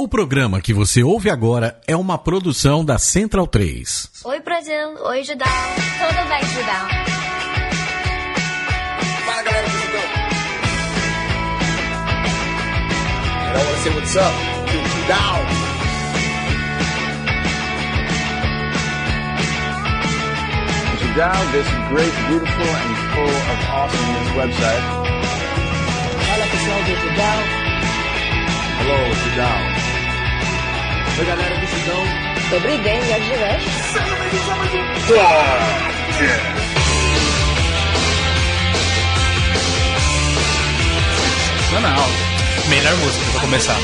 O programa que você ouve agora é uma produção da Central 3. Oi, Brasil. Oi, Judão. Tudo bem, Judão? Fala, galera do Judão. I don't wanna say what's up to Judão. Judão, this great, beautiful, and full of awesomeness website. Fala pessoal do Judão. Hello, Judão. Oi, galera, decisão. Sobre games e bem-vindos a Sensacional. Melhor música pra começar.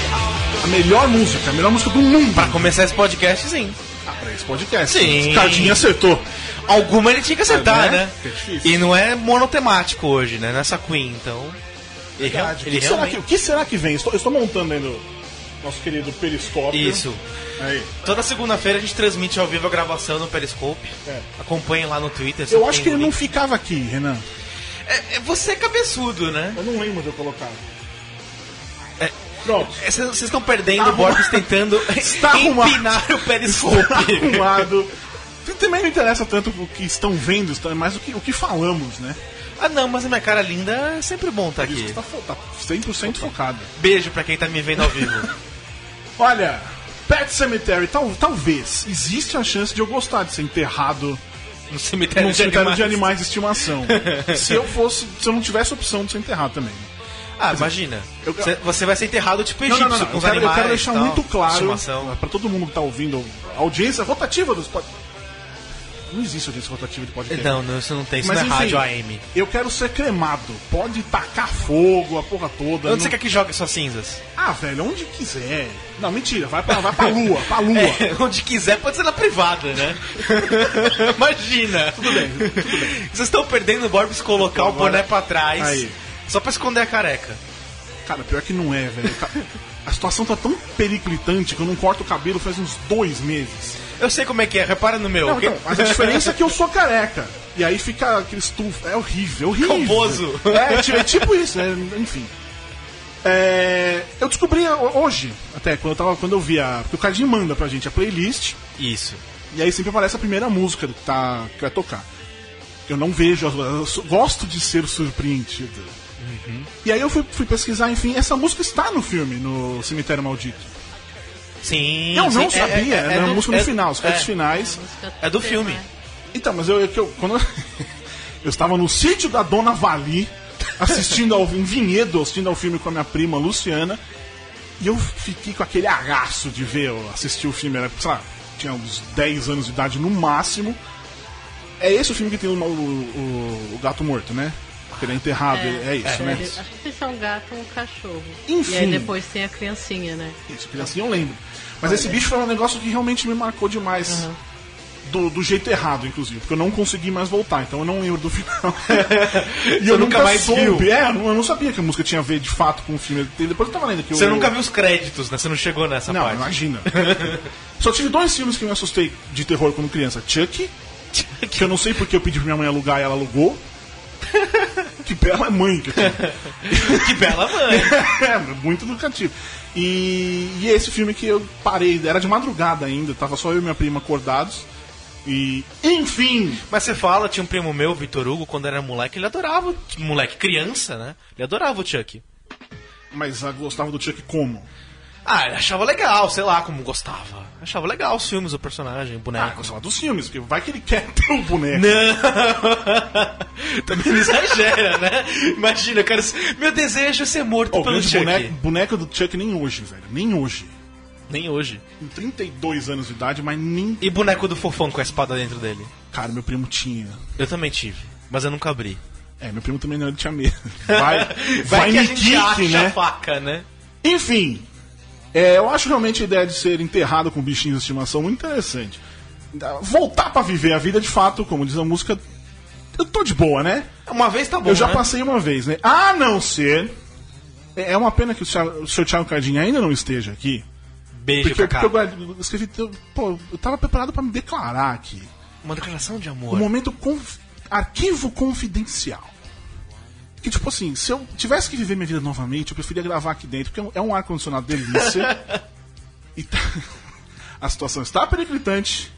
A melhor música, a melhor música do mundo. Pra começar esse podcast, sim. Ah, pra esse podcast. Sim. Cardinho acertou. Alguma ele tinha que acertar, é, né? né? É e não é monotemático hoje, né? Nessa é Queen, então. Verdade. Ele, ele o, que realmente... será que, o que será que vem? Estou, estou montando ainda nosso querido periscópio. Isso. Aí. Toda segunda-feira a gente transmite ao vivo a gravação no Periscope. É. Acompanhem lá no Twitter. Eu acho que ele o não link. ficava aqui, Renan. É, é você é cabeçudo, né? Eu não lembro de eu colocar. É. Pronto. É, Vocês vocês estão perdendo Tá o Borbs tentando Está arrumado. empinar o Periscope. Arrumado. Também não interessa tanto o que estão vendo, está- mas o que, o que falamos, né? ah, não, mas a minha cara linda é sempre bom estar isso aqui. que tá, tá 100% focado. Beijo pra quem tá me vendo ao vivo. Olha, Pet Cemetery, tal, talvez existe a chance de eu gostar de ser enterrado No cemitério, num de, cemitério animais. de animais de estimação. se eu fosse, se eu não tivesse opção de ser enterrado também. Ah, imagina. eu- Você- Você vai ser enterrado tipo egípcio, não, não, não. com Eu os quero, eu animais. quero deixar tal, muito claro para todo mundo que tá ouvindo a audiência rotativa dos pod... Não existe audiência rotativa de podcast. Não, não, isso não tem. Isso Mas não é enfim, rádio AM. eu quero ser cremado. Pode tacar fogo, a porra toda. Onde não- você quer que jogue suas cinzas? Ah, velho, onde quiser. Não, mentira, vai pra, vai pra lua, pra lua. É, onde quiser, pode ser na privada, né? Imagina. Tudo bem, tudo bem. Vocês estão perdendo o Borbs colocar o boné pra trás Aí. só pra esconder a careca. Cara, pior que não é, velho. A situação tá tão periclitante que eu não corto o cabelo faz uns dois meses. Eu sei como é que é, repara no meu. Não, então, mas a diferença é que eu sou careca. E aí fica aquele estufo. É horrível, é horrível. É, ti- é tipo isso, né? Enfim. É, eu descobri ho- hoje, até, quando eu, tava, quando eu vi a. Porque o Cardinho manda pra gente a playlist. Isso. E aí sempre aparece a primeira música que, tá, que vai tocar. Eu não vejo, eu gosto de ser surpreendido. E aí eu fui, fui pesquisar, enfim, essa música está no filme, no Cemitério Maldito. Sim. eu não sim, sabia, é, é, era é a do- música no é- final, os créditos é, finais. É do filme. Então, mas eu, eu, que eu- quando eu, eu estava no sítio da Dona Vali, assistindo ao em Vinhedo, assistindo ao filme com a minha prima Luciana, e eu fiquei com aquele agaço de ver, assistir o filme, era, sei lá, tinha uns 10 anos de idade no máximo. É esse o filme que tem o, o, o- o gato morto, né? Que ele é enterrado, é, é isso, né? Ele- acho que isso é um gato ou um cachorro. Enfim. E aí depois tem a criancinha, né? Isso, que assim eu lembro. Mas esse bicho foi um negócio que realmente me marcou demais. Do, do jeito errado, inclusive, porque eu não consegui mais voltar, então eu não lembro do final. e eu nunca nunca mais soube. viu? É, eu não, não sabia que a música tinha a ver de fato com o filme. Depois eu tava lendo que Você eu, nunca viu os créditos, né? Você não chegou nessa Não, parte. imagina. Só tive dois filmes que me assustei de terror quando criança: Chuck, que eu não sei porque eu pedi pra minha mãe alugar e ela alugou. que bela mãe que eu tive. que bela mãe. é, muito educativo. E, e esse filme que eu parei, era de madrugada ainda, tava só eu e minha prima acordados. E, enfim, Mas você fala, tinha um primo meu, Vitor Hugo, quando era moleque, ele adorava, moleque criança, né? Ele adorava o Chuck. mas eu gostava do Chuck como? Ah, ele achava legal, sei lá como gostava. Achava legal os filmes, o personagem, o Ah, boneco. gostava dos filmes, porque vai que ele quer ter o boneco. Não! Também não exagera, né? Imagina, cara, meu desejo é ser morto Ó, o pelo Chuck. boneco, boneco do Chuck nem hoje, velho. Nem hoje. Nem hoje. Com 32 anos de idade, mas nem. E boneco do fofão com a espada dentro dele? Cara, meu primo tinha. Eu também tive, mas eu nunca abri. É, meu primo também não ele tinha medo. Vai, Vai, vai, que a me gente kick, acha né? a faca, né? Enfim, é, eu acho realmente a ideia de ser enterrado com bichinhos de estimação muito interessante. Voltar pra viver a vida de fato, como diz a música, eu tô de boa, né? Uma vez tá bom, eu já né? passei uma vez, né? A não ser. É é uma pena que o senhor, o senhor Thiago Cardinho ainda não esteja aqui. Beijo, Porque, Cacá. porque eu, eu escrevi. eu- Pô, eu tava preparado pra me declarar aqui. Uma declaração de amor. O momento conf- arquivo confidencial. Que tipo assim, se eu tivesse que viver minha vida novamente, eu preferia gravar aqui dentro, porque é um ar-condicionado delícia. E tá- a situação está periclitante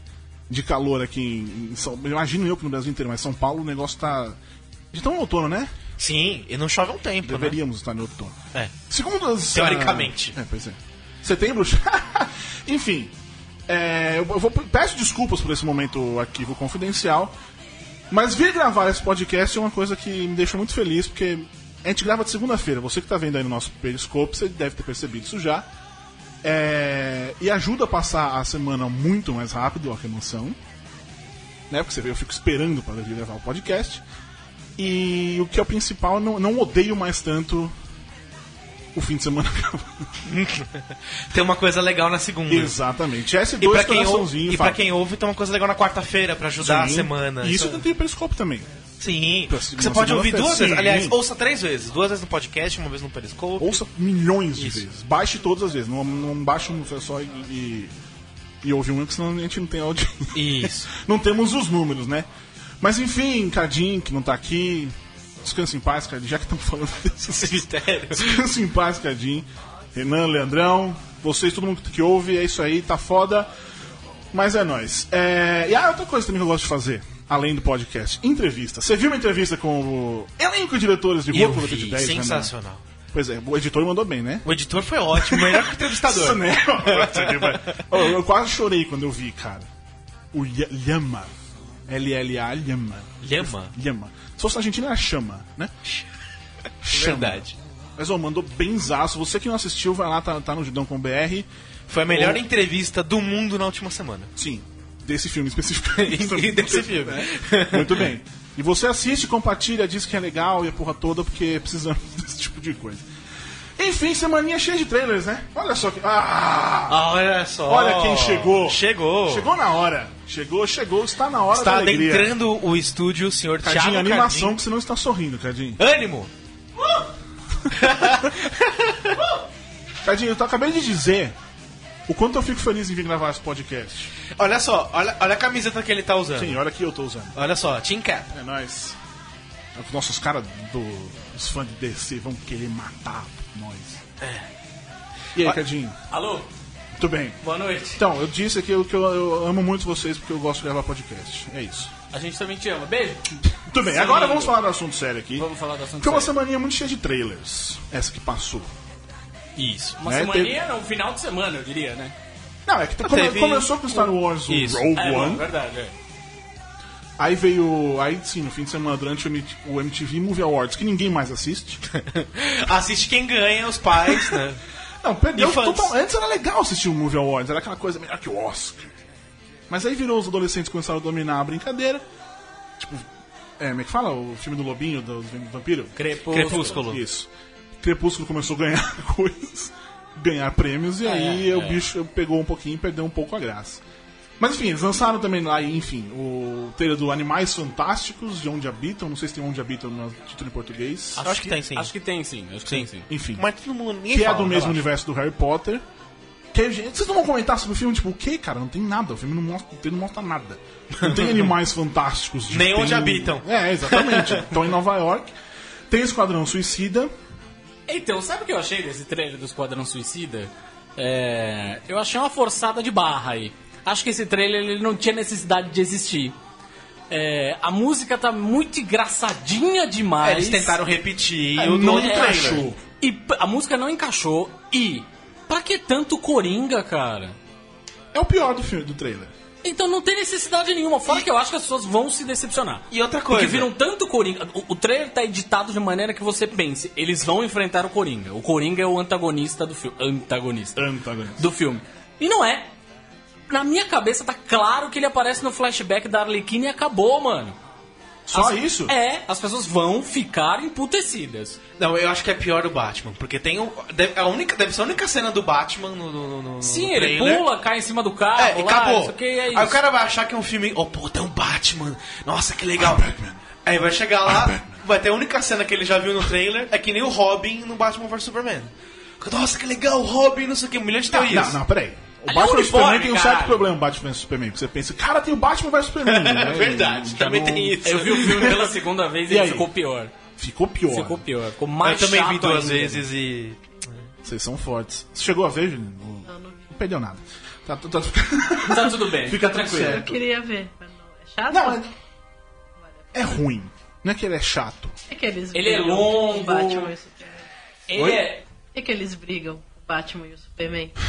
de calor aqui em, em São Imagino eu que no Brasil inteiro, mas São Paulo o negócio tá. De tão outono, né? Sim, e não chove há um tempo, né? Deveríamos estar no outono. É. Segundo as. Teoricamente. ah, é, pois é. Setembro. Enfim. é, eu vou, peço desculpas por esse momento arquivo confidencial. Mas vir gravar esse podcast é uma coisa que me deixa muito feliz, porque a gente grava de segunda-feira. Você que está vendo aí no nosso Periscope, você deve ter percebido isso já. É, e ajuda a passar a semana muito mais rápido, ó, que emoção. Né? Porque você vê, eu fico esperando para vir gravar o podcast. E o que é o principal, não, não odeio mais tanto o fim de semana Tem uma coisa legal na segunda. Exatamente. S2 E pra, quem ouve, e pra quem ouve, tem uma coisa legal na quarta-feira pra ajudar Sim. a semana. E isso tem o Periscope também. Sim. Você pode ouvir duas vezes. Aliás, ouça três vezes. Duas vezes no podcast, uma vez no Periscope. Ouça milhões de Isso. vezes. Baixe todas as vezes. Não, não baixe um só e, e, e ouve um, porque senão a gente não tem audiência. Isso. não temos os números, né? Mas enfim, Cardim, que não tá aqui. Descansa em paz, Cardim. Já que estamos falando desse Cemitério. Descansa em paz, Cardim. Renan, Leandrão, vocês, todo mundo que ouve, é isso aí, tá foda. Mas é nóis. É... E ah, outra coisa também que eu gosto de fazer, além do podcast, entrevista. Você viu uma entrevista com o elenco de diretores de vi, de 10, Renan? sensacional. Pois é, o editor mandou bem, né? O editor foi ótimo, melhor que o entrevistador. Isso, né? eu, quase chorei quando eu vi, cara. O Lha- Lhama. L-L-A, Lhama. Lhama? Lhama. Se fosse na Argentina, era chama, né? Chama. Verdade. Mas, ó, mandou benzaço. Você que não assistiu, vai lá, tá, tá no Judão com BR. Foi a melhor O- entrevista do mundo na última semana. Sim, desse filme especificamente. E desse filme. Muito bem. E você assiste, compartilha, diz que é legal e a porra toda, porque precisamos desse tipo de coisa. Enfim, semaninha cheia de trailers, né? Olha só que. Ah! Ah, olha só. Olha quem chegou. Chegou. Chegou na hora. Chegou, chegou, está na hora Está da alegria. adentrando o estúdio o senhor Cadinho, Thiago animação Cardim. que você não está sorrindo, Cadinho. Ânimo! Cadinho, eu acabei de dizer o quanto eu fico feliz em vir gravar esse podcast. Olha só, olha, olha a camiseta que ele tá usando. Sim, olha que eu tô usando. Olha só, Team Cap. É nóis. Os nossos caras do. Os fãs de DC vão querer matar nós. É. E aí, Cadinho? Alô, Muito bem. boa noite. Então, eu disse aqui que eu, eu amo muito vocês porque eu gosto de gravar podcast. É isso. A gente também te ama. Beijo. Muito bem, Sim. agora vamos falar do assunto sério aqui. Vamos falar do assunto Foi uma sério. semaninha muito cheia de trailers. Essa que passou. Isso. Uma né, semaninha, não, um final de semana, eu diria, né? Não, é que come- Teve- começou com Star Wars o Isso. Rogue É, One. não, verdade, é. Aí veio. Aí sim, no fim de semana, durante o MT o MTV Movie Awards, que ninguém mais assiste. Assiste quem ganha, os pais, né? Não, perdeu total. Antes era legal assistir o Movie Awards, era aquela coisa melhor que o Oscar. Mas aí virou os adolescentes começaram a dominar a brincadeira. Tipo, é, como é que fala? O filme do Lobinho, do, do vampiro? Crepúsculo. Crepúsculo. Isso. Crepúsculo começou a ganhar coisas, ganhar prêmios, e aí é. o bicho pegou um pouquinho e perdeu um pouco a graça. Mas enfim, eles lançaram também lá, enfim, o trailer do Animais Fantásticos, de Onde Habitam, não sei se tem Onde Habitam no título em português. Acho que tem, sim. Acho que tem sim. Acho que tem sim. Enfim, Mas todo mundo, ninguém que é fala, do mesmo universo do Harry Potter. Que, vocês não vão comentar sobre o filme? Tipo, o que, cara? Não tem nada. O filme não mostra, não mostra nada. Não tem animais fantásticos. de- Nem tem onde o- habitam. É, exatamente. Estão em Nova York. Tem Esquadrão Suicida. Então, sabe o que eu achei desse trailer do Esquadrão Suicida? É, eu achei uma forçada de barra aí. Acho que esse trailer ele não tinha necessidade de existir. É, a música tá muito engraçadinha demais. É, eles tentaram repetir É, o não do trailer. encaixou. E a música não encaixou. E pra que tanto Coringa, cara? É o pior do filme, do trailer. Então não tem necessidade nenhuma. Fora que eu acho que as pessoas vão se decepcionar. E outra Porque coisa. viram tanto Coringa. O, o trailer tá editado de maneira que você pense, eles vão enfrentar o Coringa. O Coringa é o antagonista do filme. Antagonista. Antagonista. Do filme. E não é. Na minha cabeça tá claro que ele aparece no flashback da Arlequina e acabou, mano. Só As- isso? É, as pessoas vão ficar emputecidas. Não, eu acho que é pior o Batman, porque tem o, deve, a única, deve ser a única cena do Batman no, no, no- no Sim, ele trailer. pula, cai em cima do carro, É, e lá, acabou. isso aqui, é isso. Aí o cara vai achar que é um filme. Oh, pô, tem um Batman. Nossa, que legal. Aí vai chegar lá, vai ter a única cena que ele já viu no trailer, é que nem o Robin no Batman vs Superman. Nossa, que legal, o Robin, não sei o que, um milhão de teorias. não, não, peraí. O é Batman um vs Superman tem um certo problema, o Batman vs Superman. Porque você pensa, cara, tem o Batman vs Superman. né? É verdade, Já também não- tem isso. Eu vi o filme pela segunda vez e, E ele aí? ficou pior. Ficou pior. Ficou pior. Ficou Eu mais também vi duas ainda. vezes e. Vocês são fortes. Você chegou a ver, Juliano? O perdeu nada. Tá, tá, tá- Tá tudo bem, Fica fica tranquilo. Eu queria ver. mas não- É chato? Não, é, é ruim. Não é que ele é chato. É que eles Ele é longo. Batman e o Superman. Ele é. É que eles brigam, o Batman e o Superman.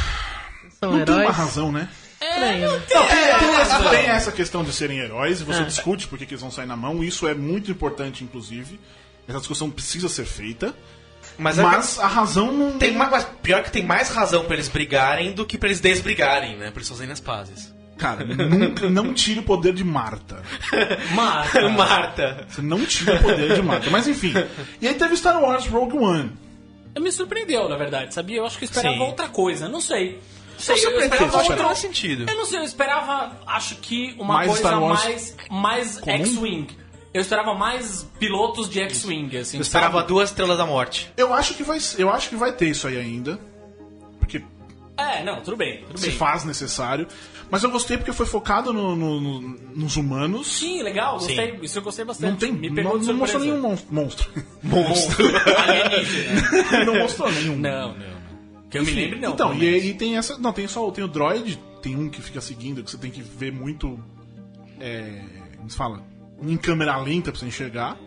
Não São Não tem uma heróis. razão, né? Né? Não, tem, tem essa, tem essa questão de serem heróis, e você discute por que eles vão sair na mão, isso é muito importante, inclusive. Essa discussão precisa ser feita. Mas, Mas a razão não. tem mas pior que tem mais razão pra eles brigarem do que pra eles desbrigarem, né? Pra eles fazerem as pazes. Cara, nunca não tire o poder de Marta. Marta. Marta. Você não tira o poder de Marta. Mas enfim. E aí teve Star Wars Rogue One. Me surpreendeu, na verdade, sabia? Eu acho que eu esperava Sim. outra coisa. Não sei. Sei, eu esperava acho que outra- faz sentido. Eu não sei, eu esperava, acho que uma Mais coisa mais, mais? X-Wing. Eu esperava mais pilotos de X-Wing, assim. Eu esperava sabe? duas estrelas da morte. Eu acho que vai, eu acho que vai ter isso aí ainda. Porque É, não, tudo bem, tudo se bem. faz necessário. Mas eu gostei porque foi focado no- no- no- nos humanos. Sim, legal, gostei. Isso eu gostei bastante. Não tem. Me pegou não, não mostrou nenhum mon- monstro. Monstro. Alienígena. não mostrou nenhum. Não, não. Que eu me Enfim, lembre, não. Então, e aí tem essa. Não, tem só tem o droid, tem um que fica seguindo, que você tem que ver muito. É. Como se fala? Em câmera lenta pra você enxergar.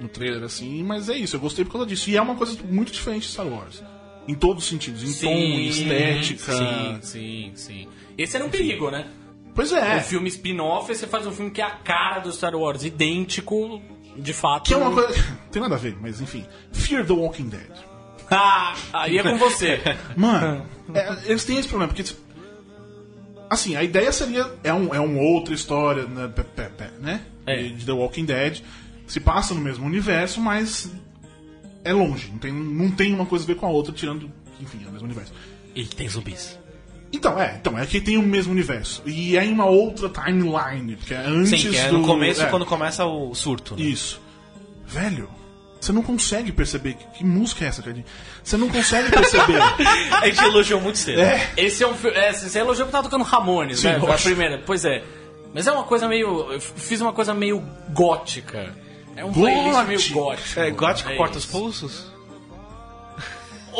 No trailer assim, mas é isso, eu gostei por causa disso. E é uma coisa muito diferente de Star Wars. Em todos os sentidos, em tom, em estética. Sim, sim, sim. Esse era um perigo, né? Pois é. Um filme spin-off, você faz um filme que é a cara do Star Wars, idêntico, de fato. Que é uma coisa. Tem nada a ver, mas enfim. Fear the Walking Dead. Ah, aí é com você. Mano, é, eles têm esse problema, porque. Assim, a ideia seria. É, um, é uma outra história, né? né? É. De, de The Walking Dead. Se passa no mesmo universo, mas. É longe. Não tem, não tem uma coisa a ver com a outra, tirando. Enfim, é o mesmo universo. E tem zumbis. Então, é, então, é que tem o mesmo universo. E é em uma outra timeline, porque é antes Sim, que é do. no começo, é, quando começa o surto. né? Isso. Velho, você não consegue perceber. Que, que música é essa, Cadinho? Você não consegue perceber. A gente elogiou muito cedo. é. Esse é um filme. É, você elogiou que tava tocando Ramones, Sim, né? Foi a primeira. Pois é. Mas é uma coisa meio. Eu fiz uma coisa meio gótica. É um playlist meio gótico. É, gótico É corta os pulsos?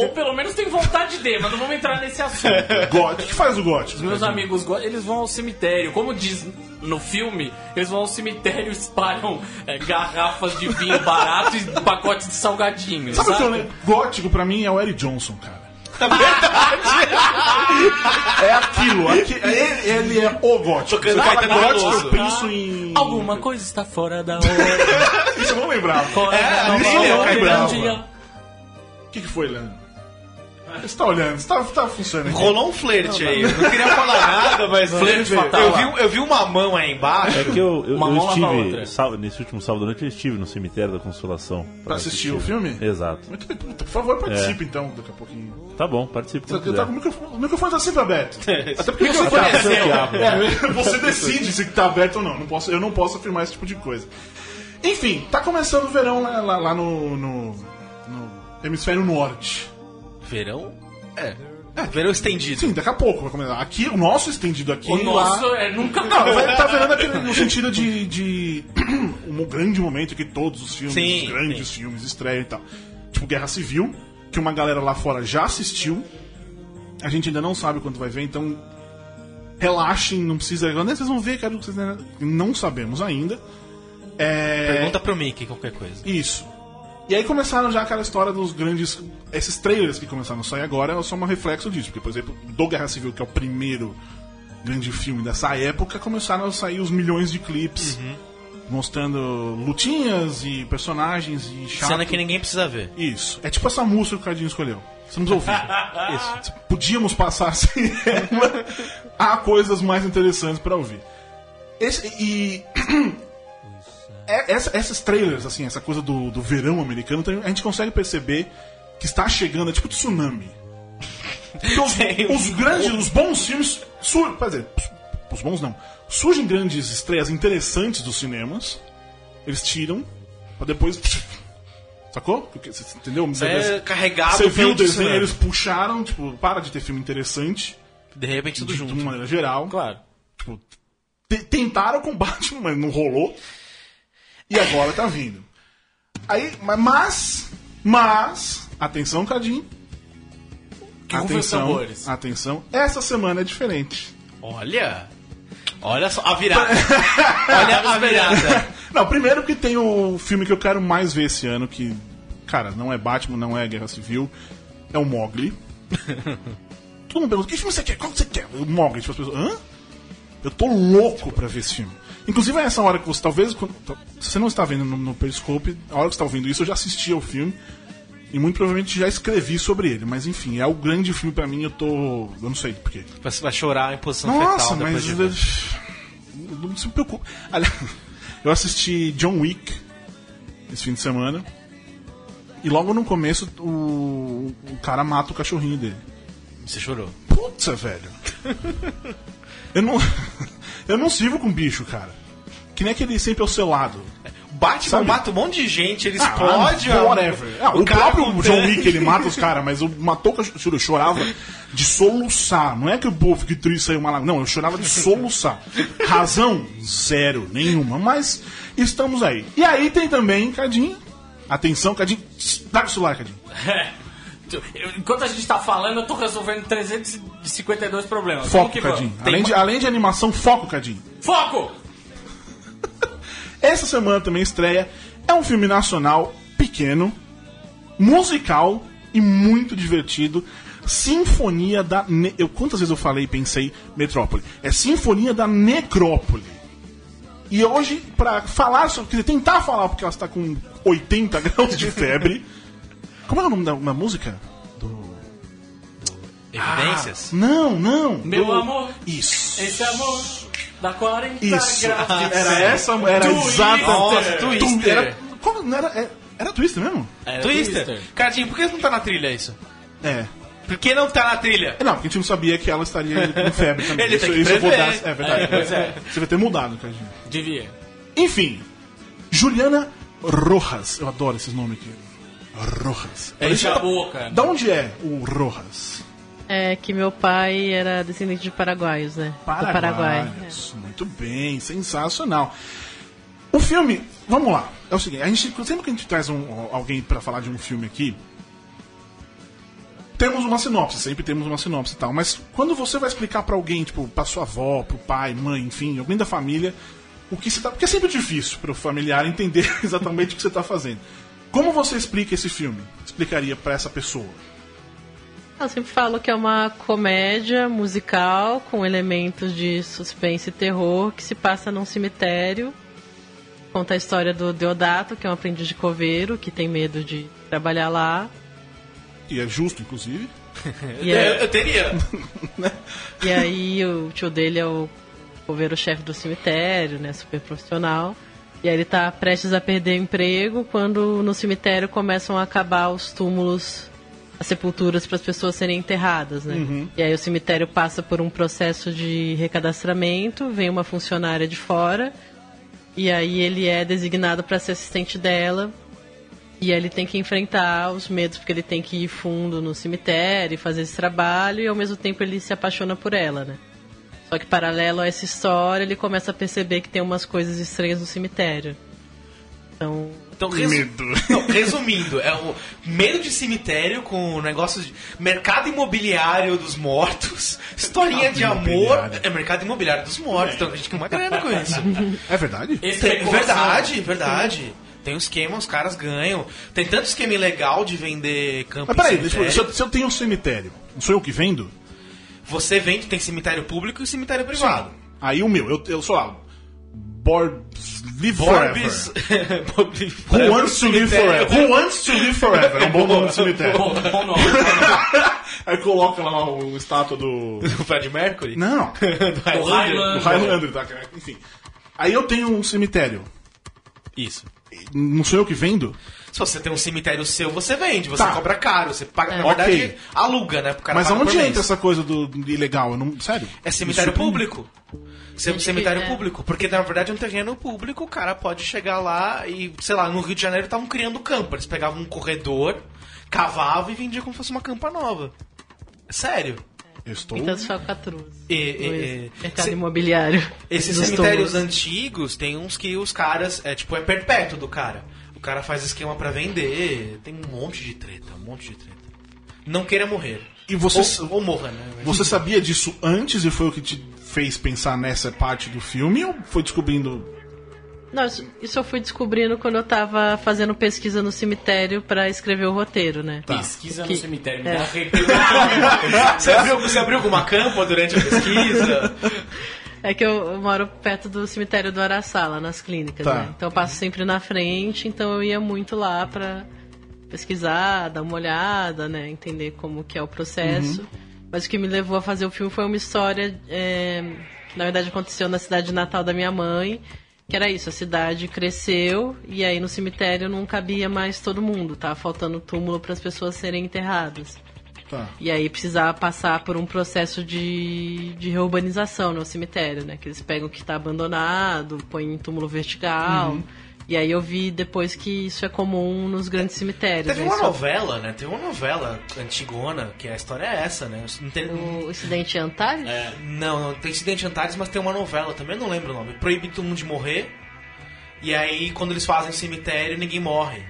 Ou pelo menos tem vontade de, mas não vamos entrar nesse assunto. Gótico. O que faz o gótico? Meus amigos, eles vão ao cemitério. Como diz no filme, eles vão ao cemitério e espalham é, garrafas de vinho barato e pacotes de salgadinhos. Sabe o Sabe, que eu lembro? Gótico pra mim é o Eric Johnson, cara. é aquilo, aqui, ele, ele é o gótico. Tocando Você fala Caetano Veloso. eu penso em. Alguma coisa está fora da hora. Isso eu não lembrava. Fora É, da isso hora, eu lembrava. dia. O que, que foi, Leandro? Você tá olhando, você tá, tá funcionando aqui. Rolou um flerte aí. Eu não queria falar nada, mas. Flerte eu, fatal. vi, eu vi uma mão aí embaixo. É que eu, eu, Uma eu estive, outra. sá- nesse último sábado à noite, eu estive no cemitério da Consolação. Pra assistir o filme? Exato. Muito Por favor, participe então, daqui a pouquinho. Tá bom, participe Você tá o microfone, o microfone tá sempre aberto. Até porque você Tá, conhece. É, você decide se tá aberto ou não. não posso, eu não posso afirmar esse tipo de coisa. Enfim, tá começando o verão lá, lá- lá no, no, no hemisfério norte. Verão? É. É, verão estendido. Sim, daqui a pouco vai começar. Aqui, o nosso estendido aqui. O nosso lá... é nunca. Não, vai tá vendo aquele, no sentido de, de um grande momento que todos os filmes, Sim, os grandes filmes estreiam e tal. Tipo Guerra Civil, que uma galera lá fora já assistiu. A gente ainda não sabe quando vai ver, então relaxem, não precisa. Vocês vão ver, quero que vocês não sabemos ainda. É... Pergunta pro Mickey qualquer coisa. Isso. E aí começaram já aquela história dos grandes. Esses trailers que começaram a sair agora são um reflexo disso. Porque, por exemplo, do Guerra Civil, que é o primeiro grande filme dessa época, começaram a sair os milhões de clipes Uhum. mostrando lutinhas e personagens e chato. Cena que ninguém precisa ver. Isso. É tipo essa música que o Cardinho escolheu. Precisa ouvir. Isso. Podíamos passar sem ela. Há coisas mais interessantes pra ouvir. Esse, e. é- essa- essas trailers, assim, essa coisa do, do verão americano, a gente consegue perceber que está chegando, é tipo tsunami. Os, os grandes, os bons filmes. Sur, quer dizer, os bons não. Surgem grandes estreias interessantes dos cinemas. Eles tiram. Pra depois. Sacou? Você entendeu? Isso é carregado Você viu o desenho, eles puxaram, tipo, para de ter filme interessante, De repente tudo de, de junto. uma maneira geral. Claro. Tipo, te- tentaram com Batman, mas não rolou. E agora tá vindo. Aí, ma- mas, mas, atenção, os atenção, atenção. Essa semana é diferente. Olha. Olha só a virada. Olha a virada. Não, primeiro que tem o filme que eu quero mais ver esse ano, que, cara, não é Batman, não é Guerra Civil, é o Mogli. Todo mundo pergunta, que filme você quer? Qual que você quer? O Mogli. Tipo, as pessoas, hã? Eu tô louco pra ver esse filme. Inclusive, é essa hora que você, talvez, quando- se você não está vendo no, no Periscope, a hora que você está ouvindo isso, eu já assisti ao filme. E muito provavelmente já escrevi sobre ele. Mas enfim, é o grande filme pra mim, eu tô. Eu não sei por quê. Você vai chorar em posição Nossa, fetal mas. de ver. Não se preocupe. Aliás, eu assisti John Wick esse fim de semana. E logo no começo o, o cara mata o cachorrinho dele. Você chorou. Putz, velho. Eu não. Eu não sirvo com bicho, cara. Que nem aquele sempre ao seu lado. Batman Sabe? mata um monte de gente, ele Ah, explode. ah, whatever. Ah, o, cara próprio John Wick, ele mata os caras, mas eu matou o cachorro. Eu chorava de soluçar. Não é que o povo que triste saiu uma. Não, eu chorava de soluçar. Razão? Zero, nenhuma. Mas estamos aí. E aí tem também, Cadinho. Atenção, Cadinho. Dá o celular, Cadinho. Enquanto a gente tá falando, eu tô resolvendo 352 problemas. Foco. Cadinho. Além de, além de animação, foco, Cadinho. Foco! Essa semana também estreia. É um filme nacional pequeno, musical e muito divertido. Sinfonia da. Ne- eu, quantas vezes eu falei e pensei Metrópole? É Sinfonia da Necrópole. E hoje, pra falar sobre. Quer dizer, tentar falar, porque ela está com 80 graus de febre. Como é o nome da, da música? Evidências? Não, não. Meu do- amor. Isso. Esse amor dá 40 Isso. graus Era essa, era Twister. exata. Nossa, Twister. Era, qual- não era, é- era Twister mesmo? Era Twister. Cadinho, por que não tá na trilha isso? É. Por que não tá na trilha? Não, porque a gente não sabia que ela estaria com febre também. Ele isso, tem que isso eu vou prever. dar. É verdade. É, pois é. Você vai ter mudado, Cadinho. Devia. Enfim, Juliana Rojas. Eu adoro esses nomes aqui. Rojas. Enche a boca. Da onde é o Rojas? É que meu pai era descendente de paraguaios, né? Do Paraguai. Muito bem, sensacional. O filme, vamos lá. É o seguinte, a gente, sempre que a gente traz um- alguém pra falar de um filme aqui, temos uma sinopse, sempre temos uma sinopse e tal. Mas quando você vai explicar pra alguém, tipo, pra sua avó, pro pai, mãe, enfim, alguém da família, o que você tá. Porque é sempre difícil pro familiar entender exatamente o que você tá fazendo. Como você explica esse filme? Explicaria pra essa pessoa? Eu sempre falo que é uma comédia musical com elementos de suspense e terror que se passa num cemitério. Conta a história do Deodato, que é um aprendiz de coveiro, que tem medo de trabalhar lá. E é justo, inclusive. E, Eu, é- eu teria. e aí o tio dele é o coveiro-chefe do cemitério, né? Super profissional. E aí ele tá prestes a perder emprego quando no cemitério começam a acabar os túmulos, as sepulturas para as pessoas serem enterradas, né? E aí o cemitério passa por um processo de recadastramento, vem uma funcionária de fora, e aí ele é designado para ser assistente dela. E aí ele tem que enfrentar os medos, porque ele tem que ir fundo no cemitério e fazer esse trabalho, e ao mesmo tempo ele se apaixona por ela, né? Só que paralelo a essa história, ele começa a perceber que tem umas coisas estranhas no cemitério. Então, Então, resu- Medo. Não, resumindo, é o medo de cemitério com negócios de mercado imobiliário dos mortos, historinha Mercado de amor. É mercado imobiliário dos mortos, então a gente ganha uma grana com isso. É verdade? Esse Tem- é verdade, assim, verdade. Tem um esquema, os caras ganham. Tem tanto esquema ilegal de vender campo Mas peraí, deixa eu, cemitério. se, eu, se eu tenho um cemitério, não sou eu que vendo? Você vende, tem cemitério público e cemitério privado. Aí o meu, eu, eu sou lá. Borbs Live Forever. Borbs. Who wants to live forever? Who wants to live forever? É um bom nome de cemitério. Bom, bom nome. Aí coloca lá o estátua do. O Fred Mercury? Não, Do Do do Highlander. Highlander, tá? Enfim. Aí eu tenho um cemitério. Isso. Não sou eu que vendo? Se você tem um cemitério seu, você vende, você Tá. cobra caro, você paga, na Ok. verdade, aluga, né? pro cara Mas paga aonde mês. entra essa coisa do, do ilegal? Eu não, sério? É cemitério Isso- público. Sem- Cemitério é. público. Porque na verdade é um terreno público, o cara pode chegar lá e, sei lá, no Rio de Janeiro estavam criando campo. Eles pegavam um corredor, cavavam e vendiam como se fosse uma campa nova. É Sério. Eu estou. muitas falcatruas. E- e- e- mercado se- imobiliário. Esses dos cemitérios antigos, tem uns que os caras, é tipo, é perpétuo do cara. O cara faz esquema pra vender, tem um monte de treta, um monte de treta. Não queira morrer. E você, Ou, ou morra, né? você sabia disso antes e foi o que te fez pensar nessa parte do filme ou foi descobrindo. Não, isso, isso eu fui descobrindo quando eu tava fazendo pesquisa no cemitério pra escrever o roteiro, né? Pesquisa Que- no cemitério, me é. dá. Você abriu, você abriu alguma campa durante a pesquisa? É que eu, eu moro perto do cemitério do Araçá, lá nas clínicas, Tá. né? Então eu passo sempre na frente, então eu ia muito lá pra pesquisar, dar uma olhada, né? Entender como que é o processo. Mas o que me levou a fazer o filme foi uma história é, que na verdade aconteceu na cidade natal da minha mãe. Que era isso, a cidade cresceu e aí no cemitério não cabia mais todo mundo, tava faltando túmulo para as pessoas serem enterradas. Tá. E aí precisava passar por um processo de, de reurbanização no cemitério, né? Que eles pegam o que está abandonado, põem em túmulo vertical. E aí eu vi depois que isso é comum nos grandes cemitérios. Teve né? uma Isso- novela, né? Teve uma novela antigona, que a história é essa, né? Não tem, O Incidente Antares? não, não, tem Incidente Antares, mas tem uma novela também, eu não lembro o nome. Proíbe todo mundo de morrer. E aí, quando eles fazem cemitério, ninguém morre.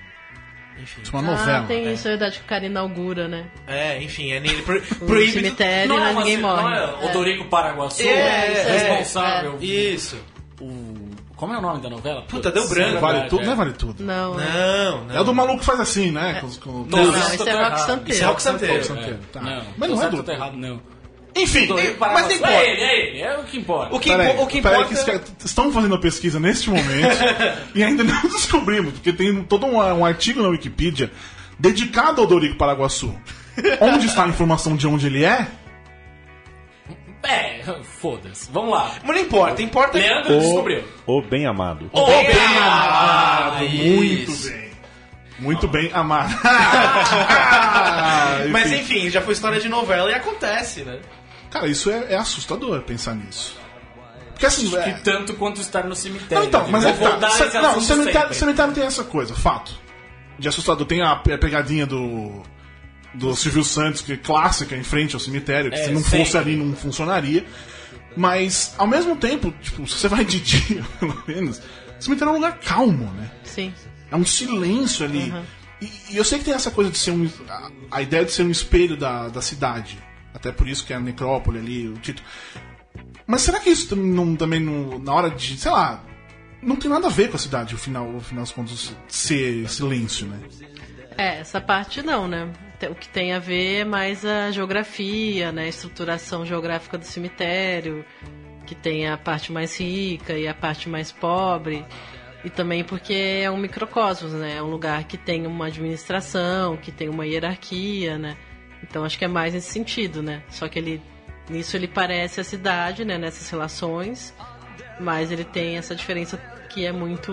Enfim. Isso é uma novela. Ah, tem é. isso, é verdade, que o cara inaugura, né? É, enfim, é nele. Pro, proíbe. cemitério, Não é, mas ninguém morre. Não é o Dorico Paraguaçu? É, é, responsável. Isso. O- Como é o nome da novela? Puta, deu branco. Vale verdade, tudo? é. Não é vale tudo. Não, né? Não, não. É o do maluco que faz assim, né? Com, com... Não, Não, isso esse é Rock. Santeiro. Isso é Rock Santeiro. Tá. Não, Mas não é do- tô errado, não. Enfim, mas nem É ele, é ele, é o que importa. O que, Peraí, impo- o que peraí, importa... que os caras estão fazendo a pesquisa neste momento e ainda não descobrimos, porque tem todo um, um artigo na Wikipedia dedicado ao Dorico Paraguaçu. Onde está a informação de onde ele é? É, foda-se. Vamos lá. Mas não importa, importa... Leandro descobriu. O bem amado. Ô, bem amado. Muito Isso. bem. Muito bem amado. Mas enfim, já foi história de novela e acontece, né? Cara, isso é, é assustador pensar nisso. Porque assim. é- Que tanto quanto estar no cemitério. Não, então, mas é tá. não, cemitério, cemitério tem essa coisa, fato. De assustador. Tem a, pe- a pegadinha do. Do Silvio Santos, que é clássica, em frente ao cemitério, que É, se não fosse sempre. ali não funcionaria. Mas, ao mesmo tempo, tipo, se você vai de dia, pelo menos, o cemitério é um lugar calmo, né? Sim. É um silêncio ali. E, e eu sei que tem essa coisa de ser um. A, a ideia de ser um espelho da, da cidade. Até por isso que é a necrópole ali, o título. Mas será que isso não, também, não, na hora de. sei lá. Não tem nada a ver com a cidade, o final, o final das contas, ser silêncio, né? É, essa parte não, né? O que tem a ver é mais a geografia, né? A estruturação geográfica do cemitério, que tem a parte mais rica e a parte mais pobre. E também porque é um microcosmos, né? É um lugar que tem uma administração, que tem uma hierarquia, né? Então acho que é mais nesse sentido, né? Só que ele nisso ele parece a cidade, né? Nessas relações, mas ele tem essa diferença que é muito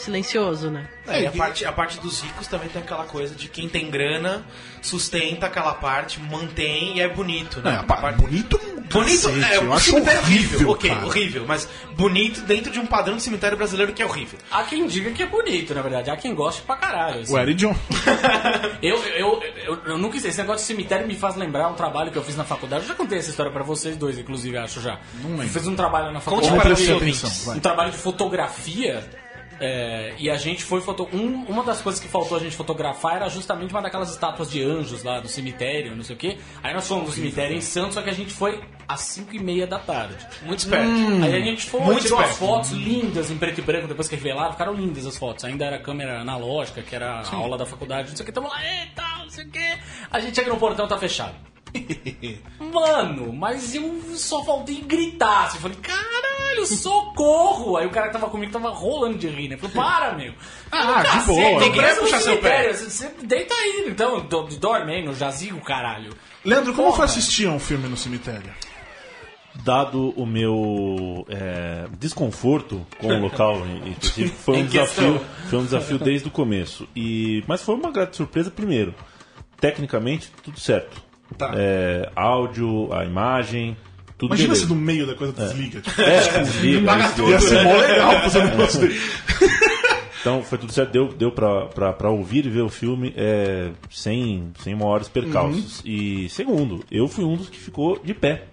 silencioso, né? É, e a parte, a parte dos ricos também tem aquela coisa de quem tem grana, sustenta aquela parte, mantém e é bonito, né? É, pá, parte- bonito. Bonito, cacete, é, eu acho cemitério é horrível. horrível, ok, cara. horrível, mas bonito dentro de um padrão de cemitério brasileiro que é horrível. Há quem diga que é bonito, na verdade. Há quem goste pra caralho. assim. O Eric John. Eu, eu, eu, eu nunca sei. Esse negócio de cemitério me faz lembrar um trabalho que eu fiz na faculdade. Eu já contei essa história pra vocês dois, inclusive, acho já. Não lembro. Eu fiz um trabalho na Conte faculdade. para prestei os ouvintes. um trabalho de fotografia. É, e a gente foi foto... um- uma das coisas que faltou a gente fotografar era justamente uma daquelas estátuas de anjos lá do cemitério, não sei o quê. Aí nós fomos no cemitério em Santos, só que a gente foi às 5 e meia da tarde. Muito esperto. Aí a gente foi, Muito tirou as fotos lindas em preto e branco, depois que revelaram, ficaram lindas as fotos. Ainda era câmera analógica, que era a aula da faculdade, não sei o que, tamo lá, eita, não sei o que. A gente chega no portão, tá fechado. Mano, mas eu só faltei gritar. Assim, eu falei, caralho, socorro! Aí o cara que tava comigo tava rolando de rir, né? Falei, para, meu. Ah, de boa. Ninguém Vai puxar seu pé. Você, deita aí, então, do- dorme aí no jazigo, caralho. Leandro, como Porra. foi assistir a um filme no cemitério? Dado o meu é, desconforto com o local em em específico, foi um desafio, foi um desafio desde o começo. E, mas foi uma grande surpresa primeiro. Tecnicamente, tudo certo. Tá. É, áudio, a imagem, tudo Imagina beleza. se no meio da coisa desliga. Tipo, É, desliga, desliga. ia ser mó legal fazer um negócio. Então foi tudo certo, deu, deu pra, pra, pra ouvir e ver o filme é, sem, sem maiores percalços. E segundo, eu fui um dos que ficou de pé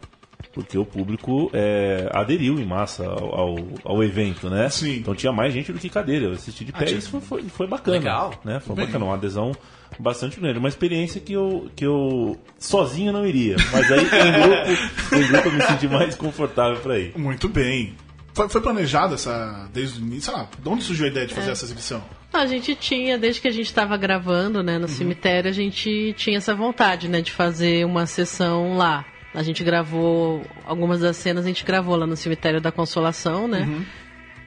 porque o público é, aderiu em massa ao, ao, ao evento, né? Sim. Então tinha mais gente do que cadeira. Eu assisti de pé e isso foi, foi, foi bacana. Legal. Né? Foi bacana, uma adesão bastante grande. Uma experiência que eu, que eu sozinho não iria. Mas aí em grupo, em grupo eu me senti mais confortável para ir. Muito bem. Foi, foi planejado essa desde o início? Sei lá, de onde surgiu a ideia de É. fazer essa exibição? A gente tinha, desde que a gente estava gravando, né, no cemitério, a gente tinha essa vontade, né, de fazer uma sessão lá. A gente gravou algumas das cenas, a gente gravou lá no cemitério da Consolação, né?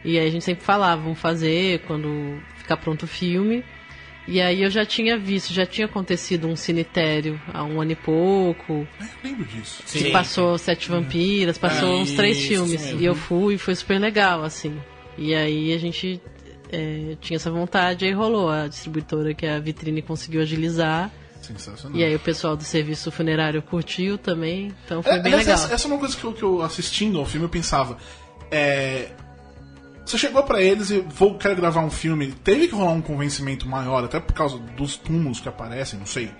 E aí a gente sempre falava, vamos fazer quando ficar pronto o filme. E aí eu já tinha visto, já tinha acontecido um cemitério há um ano e pouco. É, eu lembro disso. que passou Sete Vampiras, passou Ah, uns três isso, filmes. mesmo. E eu fui, foi super legal, assim. E aí a gente é, tinha essa vontade, aí rolou. A distribuidora que é a Vitrine conseguiu agilizar. Sensacional. E aí o pessoal do serviço funerário curtiu também. Então foi É, bem aliás, legal. Essa, essa é uma coisa que eu, que eu assistindo ao filme eu pensava. É, você chegou pra eles e vou quero gravar um filme. Teve que rolar um convencimento maior, até por causa dos túmulos que aparecem, não sei.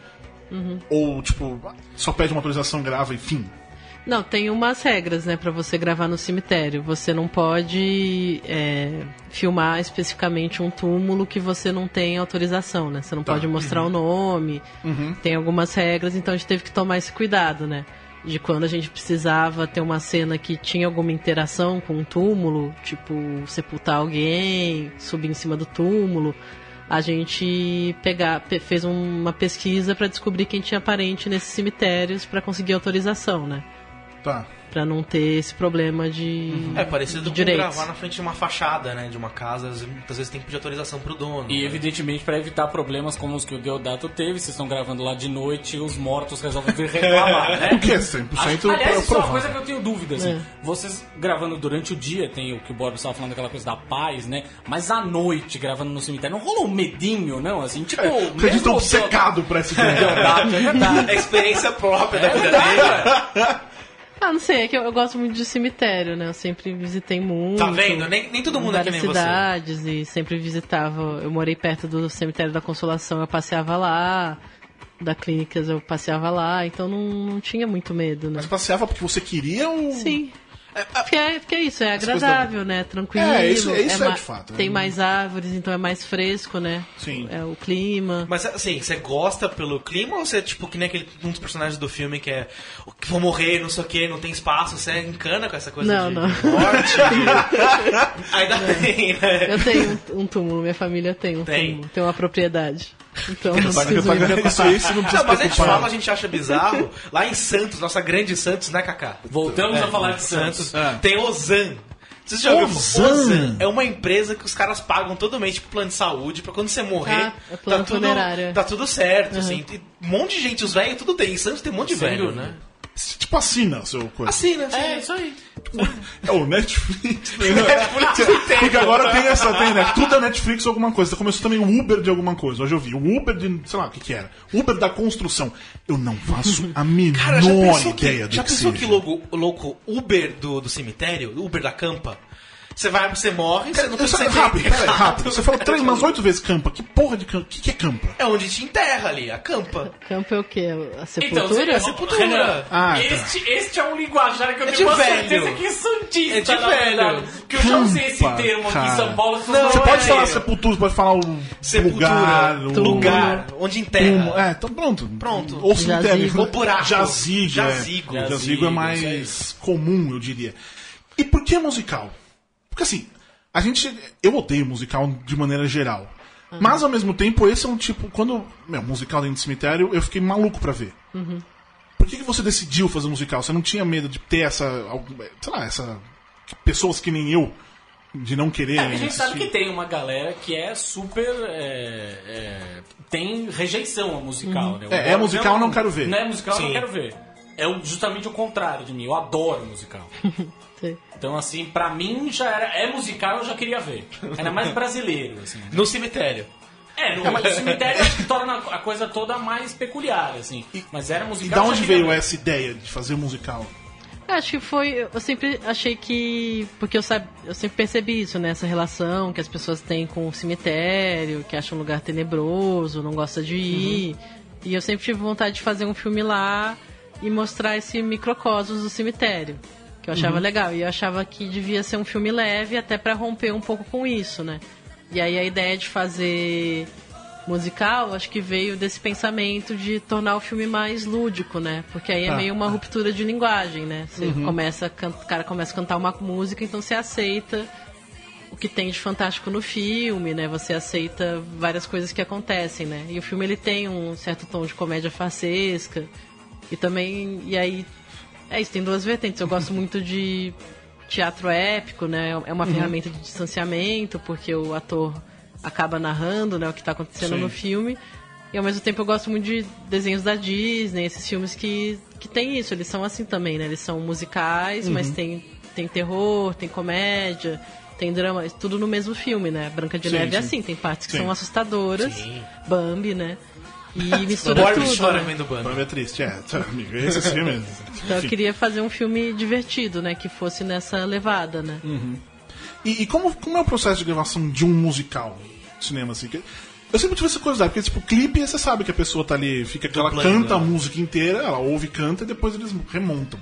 Uhum. Ou tipo, só pede uma autorização, grava e fim. Não, tem umas regras, né, pra você gravar no cemitério. Você não pode é, filmar especificamente um túmulo que você não tem autorização, né? Você não pode mostrar o nome. Tem algumas regras, então a gente teve que tomar esse cuidado, né? De quando a gente precisava ter uma cena que tinha alguma interação com um túmulo, tipo sepultar alguém, subir em cima do túmulo, a gente pegar, pe- fez uma pesquisa pra descobrir quem tinha parente nesses cemitérios pra conseguir autorização, né? Tá. Pra não ter esse problema de, É parecido de com direitos. gravar na frente de uma fachada, né? De uma casa, às vezes- muitas vezes tem que pedir autorização pro dono. E né? evidentemente para evitar problemas como os que o Deodato teve, vocês estão gravando lá de noite e os mortos resolvem vir reclamar, né? O que é 100% Acho- Aliás, isso é uma coisa que eu tenho dúvida, assim. É. Vocês gravando durante o dia, tem o que o Bob estava falando, aquela coisa da paz, né? Mas à noite, gravando no cemitério, não rola um medinho, não? Assim, tipo... Porque a gente mesmo tá o obcecado por essa ideia. Deodato, é verdade. É experiência própria da É vida verdade, dele. Ah, não sei, é que eu, eu gosto muito de cemitério, né? Eu sempre visitei muito. Tá vendo? Nem, nem todo mundo é que várias nem você. cidades e sempre visitava. Eu morei perto do cemitério da Consolação, eu passeava lá. Da clínicas eu passeava lá, então não, não tinha muito medo, né? Mas passeava porque você queria ou. Sim. Porque é, porque é isso, é agradável, né? Tranquilo. É, isso- isso é ma- de fato, Tem é. mais árvores, então é mais fresco, né? Sim. É o clima. Mas assim, você gosta pelo clima ou você é tipo que nem aquele um dos personagens do filme que é o que vão morrer, não sei o que, não tem espaço, você encana com essa coisa Não, de, não. morte? de- Ainda bem, né? Eu tenho um, um túmulo, minha família tem um Tem. túmulo, tem uma propriedade. Então não Paga- preocupar. Isso aí você não precisa Não, mas a gente fala, a gente acha bizarro. Lá em Santos, nossa grande Santos, né, Kaká? Voltamos a falar de Santos. Santos. É. Tem Ozan. Vocês já ouviram? Ozan? É uma empresa que os caras pagam todo mês, tipo plano de saúde, pra quando você morrer, Ah, é plano tá, tudo, funerário. tá tudo certo, assim. Tem um monte de gente, os velhos, tudo tem. Em Santos tem um monte de Sem velho, dúvida. né? Tipo, assina seu coisa. Né? É, isso aí. É o Netflix. né? Netflix tem, Porque agora tem essa, tem, né? Tudo é Netflix ou alguma coisa. Começou também o Uber de alguma coisa. Hoje eu vi. O Uber de. sei lá o que, que era. Uber da construção. Eu não faço a menor Cara, já pensou que, ideia do já que pensou seja. que louco, louco Uber do, do cemitério? Uber da campa? Você vai, você morre, você não só- você rápido, peraí, rápido. Você falou três, umas oito vezes campa. Que porra de campa? O que, que é campa? É onde te enterra ali, a campa. Campo é o quê? A Então, sepultura? você- sepultura. Renan, Ah, tá. este, este é um linguajar que eu É tenho uma velho. certeza que é santista, É de na velho. verdade. Que eu já usei esse Campa, termo aqui cara. em São Paulo. Não, Você pode é. falar sepultura, você pode falar o Sepultura, lugar, o lugar, onde enterra. Túmulo. É, então pronto. Pronto. Ou cemitério. Jazigo. Ou buraco. Jazigo. Jazigo. É. Jazigo, Jazigo é mais comum, eu diria. E por que musical? Porque assim, a gente. Eu odeio musical de maneira geral. Mas ao mesmo tempo, esse é um tipo. Quando. Meu, musical dentro do cemitério, eu fiquei maluco pra ver. Por que, que você decidiu fazer um musical? Você não tinha medo de ter essa. Sei lá, essa. Pessoas que nem eu. De não querer. É, a gente sabe assistir. que tem uma galera que é super. é, é, tem rejeição a musical, né? O É, é musical, um- não quero ver. Não é musical, não Sim. quero ver. É justamente o contrário de mim. Eu adoro musical. Então, assim, pra mim já era. É musical, eu já queria ver. Era mais brasileiro, assim. No cemitério. É, no, no cemitério acho que torna a coisa toda mais peculiar, assim. Mas era E musical. da eu já onde queria veio ver. essa ideia de fazer musical? Acho que foi. Eu sempre achei que. Porque eu, sab, eu sempre percebi isso, né? Essa relação que as pessoas têm com o cemitério, que acham um lugar tenebroso, não gosta de ir. E eu sempre tive vontade de fazer um filme lá e mostrar esse microcosmos do cemitério, que eu achava legal. E eu achava que devia ser um filme leve até pra romper um pouco com isso, né? E aí a ideia de fazer musical, acho que veio desse pensamento de tornar o filme mais lúdico, né? Porque aí é Tá. meio uma ruptura de linguagem, né? Você começa a can- o cara começa a cantar uma música, então você aceita o que tem de fantástico no filme, né? Você aceita várias coisas que acontecem, né? E o filme ele tem um certo tom de comédia farsesca e também e aí é isso, tem duas vertentes. Eu gosto muito de teatro épico, né? É uma ferramenta de distanciamento porque o ator acaba narrando, né, o que está acontecendo Sim. no filme. E ao mesmo tempo eu gosto muito de desenhos da Disney, esses filmes que, que tem isso, eles são assim também, né? Eles são musicais, mas tem, tem terror, tem comédia, tem drama, tudo no mesmo filme, né? Branca de Sim, Neve é sim. assim, tem partes que Sim. são assustadoras, Sim. Bambi, né? E mistura Barbie tudo. chora né? vendo banda. Pra mim é triste, é. tá, amigo, Esse é filme. Então eu queria fazer um filme divertido, né? Que fosse nessa levada, né? E, e como, como é o processo de gravação de um musical de cinema, assim? Que- Eu sempre tive essa curiosidade, porque, tipo, clipe, você sabe que a pessoa tá ali, fica que ela canta a né? música inteira, ela ouve, canta, e depois eles remontam.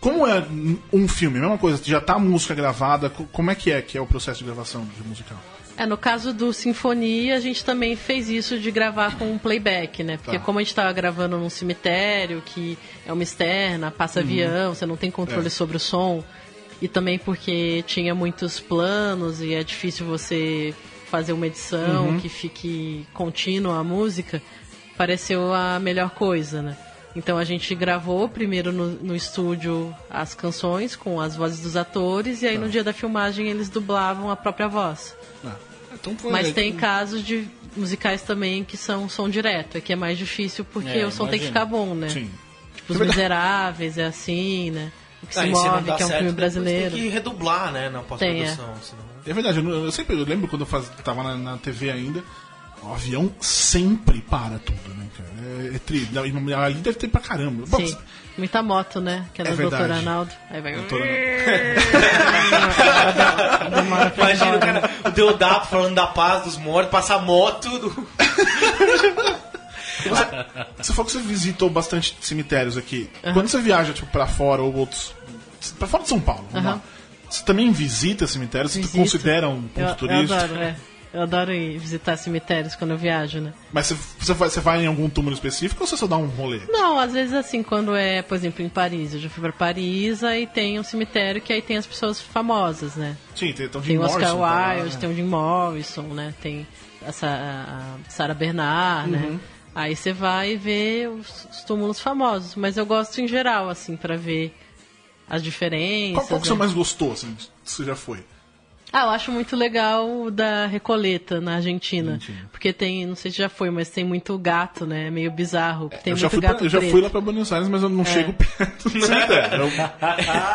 Como é um filme? Mesma coisa, já tá a música gravada, co- como é que é que é o processo de gravação de musical? É, no caso do Sinfonia, a gente também fez isso de gravar com um playback, né? Porque Tá. como a gente tava gravando num cemitério, que é uma externa, passa avião, você não tem controle É. sobre o som, e também porque tinha muitos planos e é difícil você fazer uma edição que fique contínua a música, pareceu a melhor coisa, né? Então a gente gravou primeiro no, no estúdio as canções com as vozes dos atores e aí no dia da filmagem eles dublavam a própria voz. Ah, então foi- Mas tem casos de musicais também que são som direto, é que é mais difícil porque É, o som tem que ficar bom, né? Sim. Tipo, Os Miseráveis é assim, né? O que Ah, se move, que é um certo, filme brasileiro. Tem que redublar, né, na pós-produção. Tem, senão- É verdade, eu, eu sempre eu lembro quando eu faz, tava na, na TV ainda, o avião sempre para tudo, né, cara? É, é tri, não, ali deve ter pra caramba. Bom, Sim. Muita moto, né? Que é É. Dr. Arnaldo. Aí vai. doutora- Imagina o cara, o Deodato falando da paz dos mortos, passa a moto do... Você falou que você visitou bastante cemitérios aqui. Quando você viaja, tipo, pra fora ou outros. Pra fora de São Paulo, lá. Você também visita cemitérios? Você Visito. considera um ponto Eu, eu turístico? adoro, é. Eu adoro ir visitar cemitérios quando eu viajo, né? Mas você, você, vai, você em algum túmulo específico ou você só dá um rolê? Não, às vezes assim, quando é, por exemplo, em Paris. Eu já fui pra Paris, aí tem um cemitério que aí tem as pessoas famosas, né? Sim, tem, tem o Jim Tem o Oscar Morrison, tá Wilde, né? tem o Jim Morrison, né? Tem essa, a Sarah Bernard, Uhum. né? Aí você vai ver os, os túmulos famosos. Mas eu gosto em geral, assim, pra ver as diferenças. Qual, qual que você né? mais gostou, assim, que você já foi? Ah, eu acho muito legal o da Recoleta, na Argentina. Argentina. Porque tem, não sei se já foi, mas tem muito gato, né? É meio bizarro. Tem eu muito já, fui pra- gato eu já. É. fui lá pra Buenos Aires, mas eu não chego perto do cemitério.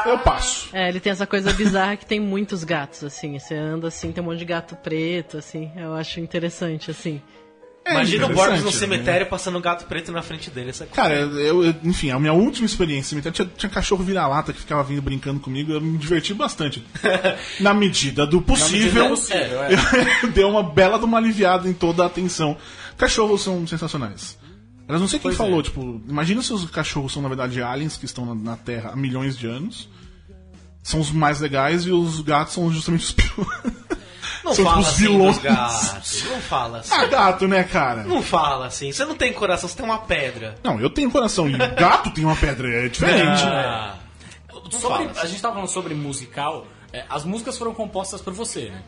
Eu, eu passo. É, ele tem essa coisa bizarra que tem muitos gatos, assim. Você anda assim, tem um monte de gato preto, assim. Eu acho interessante, assim. Imagina o Borges no né? cemitério passando um gato preto na frente dele. Essa Cara, eu, eu- enfim, a minha última experiência no cemitério tinha, tinha cachorro vira-lata que ficava vindo brincando comigo. Eu me diverti bastante. Na medida do possível, medida possível, é. eu deu uma bela de uma aliviada em toda a atenção. Cachorros são sensacionais. Mas não sei quem Pois falou, é. tipo, imagina se os cachorros são, na verdade, aliens que estão na, na Terra há milhões de anos. São os mais legais e os gatos são justamente os piores. Não São fala os assim vilões. gatos. Não fala assim. ah, gato, né, cara? Não fala assim. Você não tem coração, você tem uma pedra. Não, eu tenho coração. E gato tem uma pedra, é diferente. Ah, Sobre- fala assim. a gente tava falando sobre musical, é, as músicas foram compostas por você, né?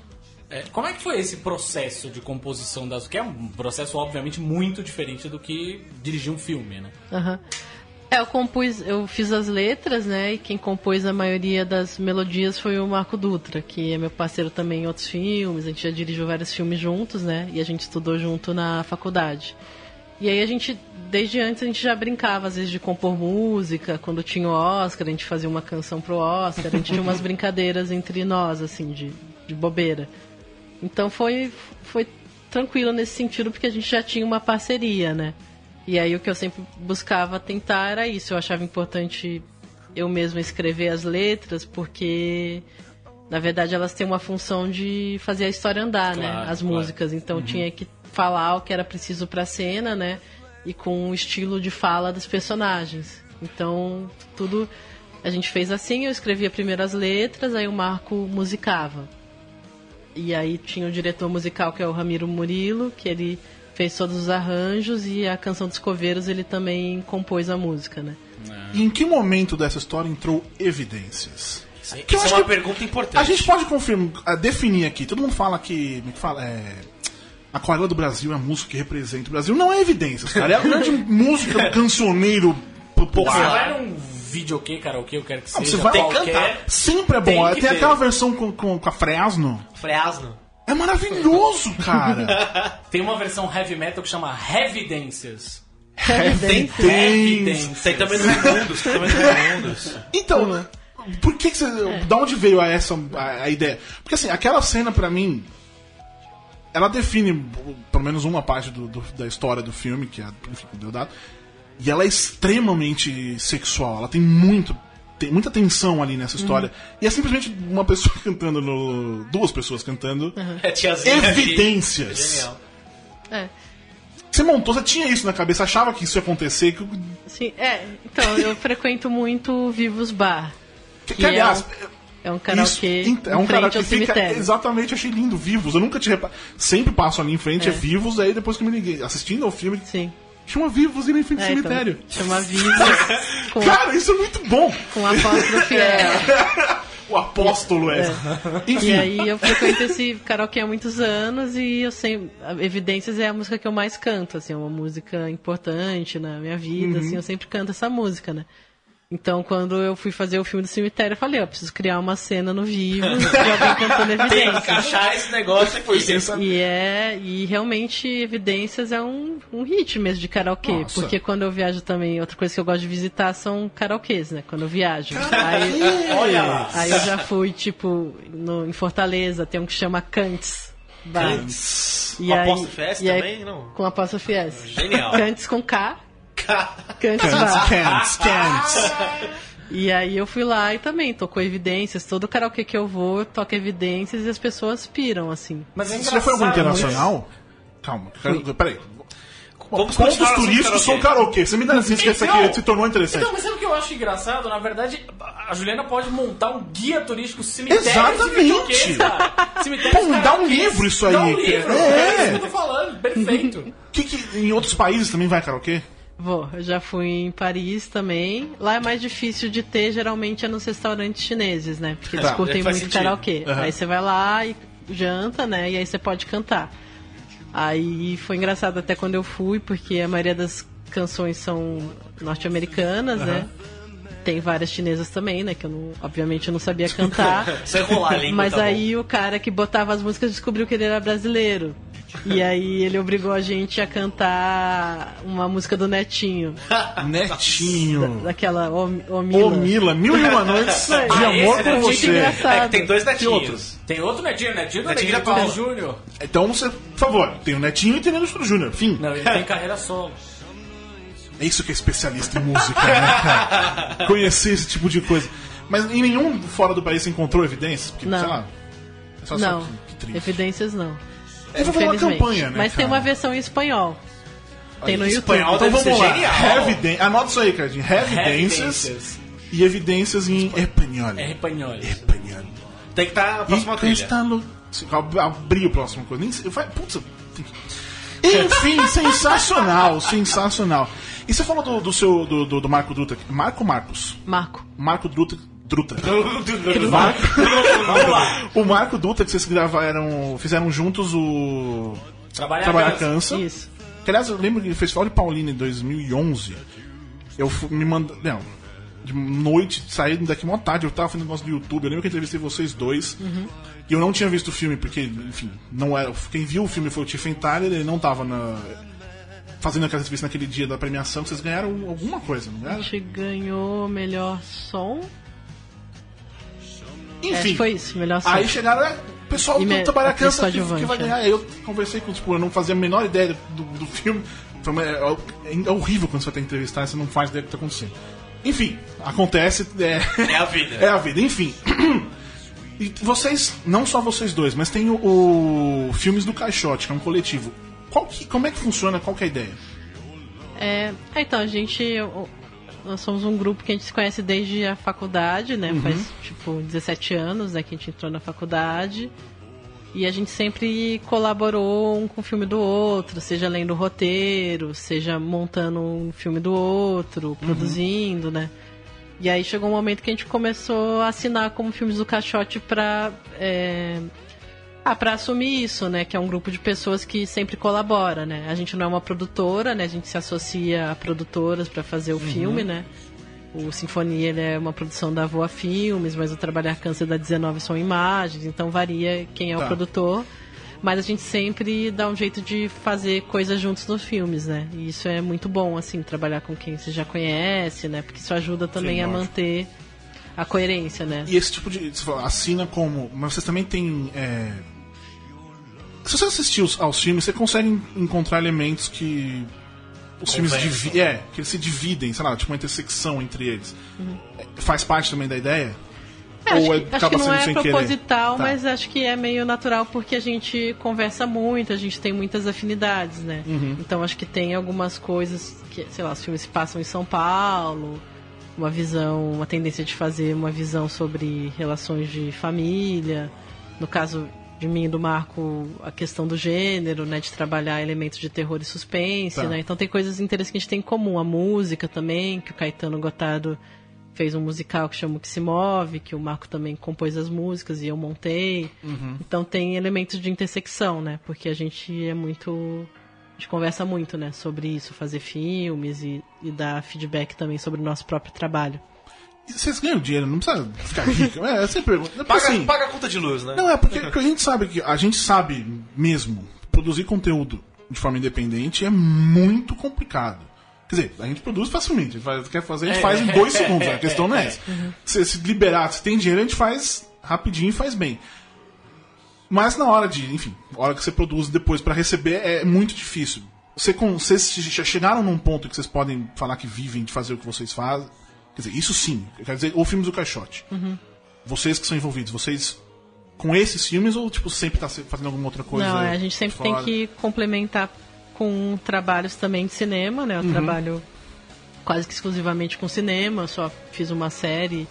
É, como é que foi esse processo de composição das... Que é um processo, obviamente, muito diferente do que dirigir um filme, né? Aham. É, eu compus, eu fiz as letras, né? E quem compôs a maioria das melodias foi o Marco Dutra, que é meu parceiro também em outros filmes. A gente já dirigiu vários filmes juntos, né? E a gente estudou junto na faculdade. E aí a gente, desde antes, a gente já brincava, às vezes, de compor música. Quando tinha o Oscar, a gente fazia uma canção pro Oscar. A gente tinha umas brincadeiras entre nós, assim, de, de bobeira. Então foi, foi tranquilo nesse sentido, porque a gente já tinha uma parceria, né? E aí o que eu sempre buscava tentar era isso. Eu achava importante eu mesma escrever as letras, porque na verdade elas têm uma função de fazer a história andar, né? Claro, As claro. músicas. Então tinha que falar o que era preciso pra cena, né? E com o estilo de fala dos personagens. Então, tudo a gente fez assim, eu escrevia primeiro as letras, aí o Marco musicava. E aí tinha o diretor musical, que é o Ramiro Murilo, que ele fez todos os arranjos e a canção dos coveiros ele também compôs a música, né? E em que momento dessa história entrou evidências? Sim, Que eu Isso é uma que pergunta importante. A gente pode confirmar, ah, definir aqui. Todo mundo fala que. Como é que fala? É. Aquarela do Brasil é a música que representa o Brasil. Não é evidências, cara. É a grande música do cancioneiro Você popular. vai num videokê, karaokê, eu quero que Não, seja. Você vai tem que qualquer, cantar. Sempre é Tem bom. que Tem ter. aquela versão com, com, com a Fresno. Fresno. É maravilhoso, cara. Tem uma versão heavy metal que chama. Evidências. Evidências. Tem também. Tem também no Raimundos. Então, por que, que você. Da onde veio a essa a, a ideia? Porque assim, aquela cena pra mim. Ela define pelo menos uma parte do, do- da história do filme, que é enfim, o Deodato. E ela é extremamente sexual. Ela tem muito. Tem muita tensão ali nessa história. E é simplesmente uma pessoa cantando no. Duas pessoas cantando. É tiazinha. ali. Evidências. Genial. É. Você montou, você tinha isso na cabeça, achava que isso ia acontecer. Que, Sim, é. Então, eu frequento muito o Vivos Bar. que, Que é aliás, É um karaokê Isso, então, é em um karaokê ao que fica. cemitério. Exatamente, achei lindo, vivos. Eu nunca tinha reparado. Sempre passo ali em frente, é, É. vivos, aí depois que eu me liguei, assistindo ao filme, Sim. Chama em frente ao É, então, cemitério. chama Vivos com, Cara, isso é muito bom! com a apóstolo fiel. O apóstolo é. Enfim, E aí eu frequento esse karaokê há muitos anos e eu sempre. a Evidências é a música que eu mais canto, assim, é uma música importante na minha vida, Uhum. assim, eu sempre canto essa música, né? Então, quando eu fui fazer o filme do cemitério, eu falei, ó, preciso criar uma cena no vivo de alguém cantando Tem que evidências. encaixar esse negócio aqui. E é, e realmente Evidências é um, um hit mesmo de karaokê, Nossa. porque quando eu viajo também, outra coisa que eu gosto de visitar são karaokês, né? Quando eu viajo. Aí, Olha lá. aí eu já fui, tipo, no, em Fortaleza, tem um que chama Cantes. Bar. E Com aí- apóstrofe S e aí- também? Não. Com apóstrofe S. Genial. Cantes com K. Bar. cants, cants. E aí eu fui lá e também tocou evidências. Todo karaokê que eu vou, eu toco evidências e as pessoas piram, assim. Mas é Você já foi algum internacional? Calma, quero- peraí. Vamos Pontos assunto turísticos são karaokê. Você me dá licença que essa aqui se tornou interessante. Então, mas sabe o que eu acho engraçado? Na verdade, a Juliana pode montar um guia turístico cemitério Exatamente. Cemitério Pô, dá um livro isso aí, Dá um livro. É. É isso que eu tô falando. Perfeito. Que, que em outros países também vai karaokê? Vou, eu já fui em Paris também. Lá é mais difícil de ter, geralmente é nos restaurantes chineses, né? Porque eles Tá, curtem faz muito sentido. karaokê. Aham. Aí você vai lá e janta, né? E aí você pode cantar. Aí foi engraçado até quando eu fui, porque a maioria das canções são norte-americanas, né? Tem várias chinesas também, né? Que eu não, obviamente eu não sabia cantar. Você rolar a língua, Mas tá bom. aí o cara que botava as músicas descobriu que ele era brasileiro. E aí ele obrigou a gente a cantar uma música do Netinho. Netinho. Daquela Om- Omila. Ô Mila, mil e uma noites de Ah, amor por é você. É que tem dois netinhos. outros? Tem outro netinho, netinho do Netinho Netinho da Paula. Paula Júnior. Então você, por favor, tem o Netinho e tem o Neto Júnior. Fim. Não, ele tem carreira solo. É isso que é especialista em música, né, cara? Conhecer esse tipo de coisa. Mas em nenhum fora do país você encontrou evidências? Porque, Não. sei lá. é Só, Não, só que, que triste. evidências não. É, vai fazer uma campanha, né? Mas tem cara? uma versão em espanhol. Tem no YouTube. espanhol Então vamos lá. genial. Anota isso aí, Cardinho. Evidências Evidências. e evidências em espanhol. É espanhol. Espanhol. Tem que estar na próxima E trilha. Ab- Abrir o próximo coisa. Nem Putz, Enfim, sensacional, sensacional. E você falou do, do seu do, do, do Marco Druta. Marco Marcos? Marco. Marco Druta. Druta. Marco. Vamos lá. O Marco Dutra que vocês gravaram, fizeram juntos o Trabalhar, Trabalhar cansa. Isso. Que, aliás, eu lembro que no Festival de Paulina em 2011, eu fu- me mandei. Não, de noite, saí daqui uma tarde, eu tava fazendo negócio do YouTube, eu lembro que eu entrevistei vocês dois. E eu não tinha visto o filme, porque, enfim, não era. Quem viu o filme foi o Tiffen Tyler, ele não tava na. Fazendo aquela entrevista naquele dia da premiação, que vocês ganharam alguma coisa, não A era? gente ganhou melhor som. É, Enfim. que foi isso, melhor. Aí chegaram, é, o pessoal me- do Trabalhar atriz Cansa que, que vai é. ganhar. Aí eu conversei com, tipo, eu não fazia a menor ideia do, do filme. Foi uma- é, é horrível quando você vai ter que entrevistar e você não faz ideia do que tá acontecendo. Enfim, acontece, é, É a vida. é a vida. Enfim. E vocês, não só vocês dois, mas tem o, o Filmes do Caixote, que é um coletivo. Qual que, como é que funciona? Qual que é a ideia? É, é, então, a gente. Nós somos um grupo que a gente se conhece desde a faculdade, né? Uhum. Faz tipo 17 anos né, que a gente entrou na faculdade. E a gente sempre colaborou um com o filme do outro, seja lendo o roteiro, seja montando um filme do outro, produzindo, né? E aí chegou um momento que a gente começou a assinar como filmes do Caixote pra. É... Ah, pra assumir isso, né? Que é um grupo de pessoas que sempre colabora, né? A gente não é uma produtora, né? A gente se associa a produtoras pra fazer o Uhum. filme, né? O Sinfonia ele é uma produção da Voa Filmes, mas o Trabalhar Câncer da 19 são imagens, então varia quem é Tá. o produtor. Mas a gente sempre dá um jeito de fazer coisas juntos nos filmes, né? E isso é muito bom, assim, trabalhar com quem você já conhece, né? Porque isso ajuda também Sim, a lógico. manter a coerência, né? E esse tipo de. Você fala, assina como. Mas vocês também têm. é, Se você assistir os- aos filmes, você consegue encontrar elementos que. Os filmes divi é, que eles se dividem, sei lá, tipo uma intersecção entre eles. É, Faz parte também da ideia? É, acho, Ou é- que, acho acaba que não sendo é proposital, Tá. mas acho que é meio natural porque a gente conversa muito, a gente tem muitas afinidades, né? Uhum. Então acho que tem algumas coisas que, sei lá, os filmes se passam em São Paulo, uma visão, uma tendência de fazer uma visão sobre relações de família. No caso de mim e do Marco, a questão do gênero, né? De trabalhar elementos de terror e suspense, Tá. né? Então tem coisas interessantes que a gente tem em comum. A música também, que o Caetano Gotardo fez um musical que chama O Que Se Move, que o Marco também compôs as músicas e eu montei. Então tem elementos de intersecção, né? Porque a gente é muito. A gente conversa muito, né? Sobre isso, fazer filmes e, e dar feedback também sobre o nosso próprio trabalho. Vocês ganham dinheiro, não precisa ficar rico. É, pergunta. É porque, Paga, assim, paga a conta de luz, né? Não, é porque, porque a gente sabe que a gente sabe mesmo produzir conteúdo de forma independente é muito complicado. Quer dizer, a gente produz facilmente. A gente quer fazer, a gente faz em dois segundos. A questão não é essa. Se, se liberar, se tem dinheiro, a gente faz rapidinho e faz bem. Mas na hora de, enfim, a hora que você produz depois pra receber é muito difícil. Você, vocês já chegaram num ponto que vocês podem falar que vivem de fazer o que vocês fazem. Quer dizer, isso sim. Quer dizer, ou filmes do caixote. Vocês que são envolvidos, vocês com esses filmes ou tipo sempre tá fazendo alguma outra coisa? Não, é, a gente sempre fora? tem que complementar com trabalhos também de cinema, né? Eu Uhum. trabalho quase que exclusivamente com cinema, só fiz uma série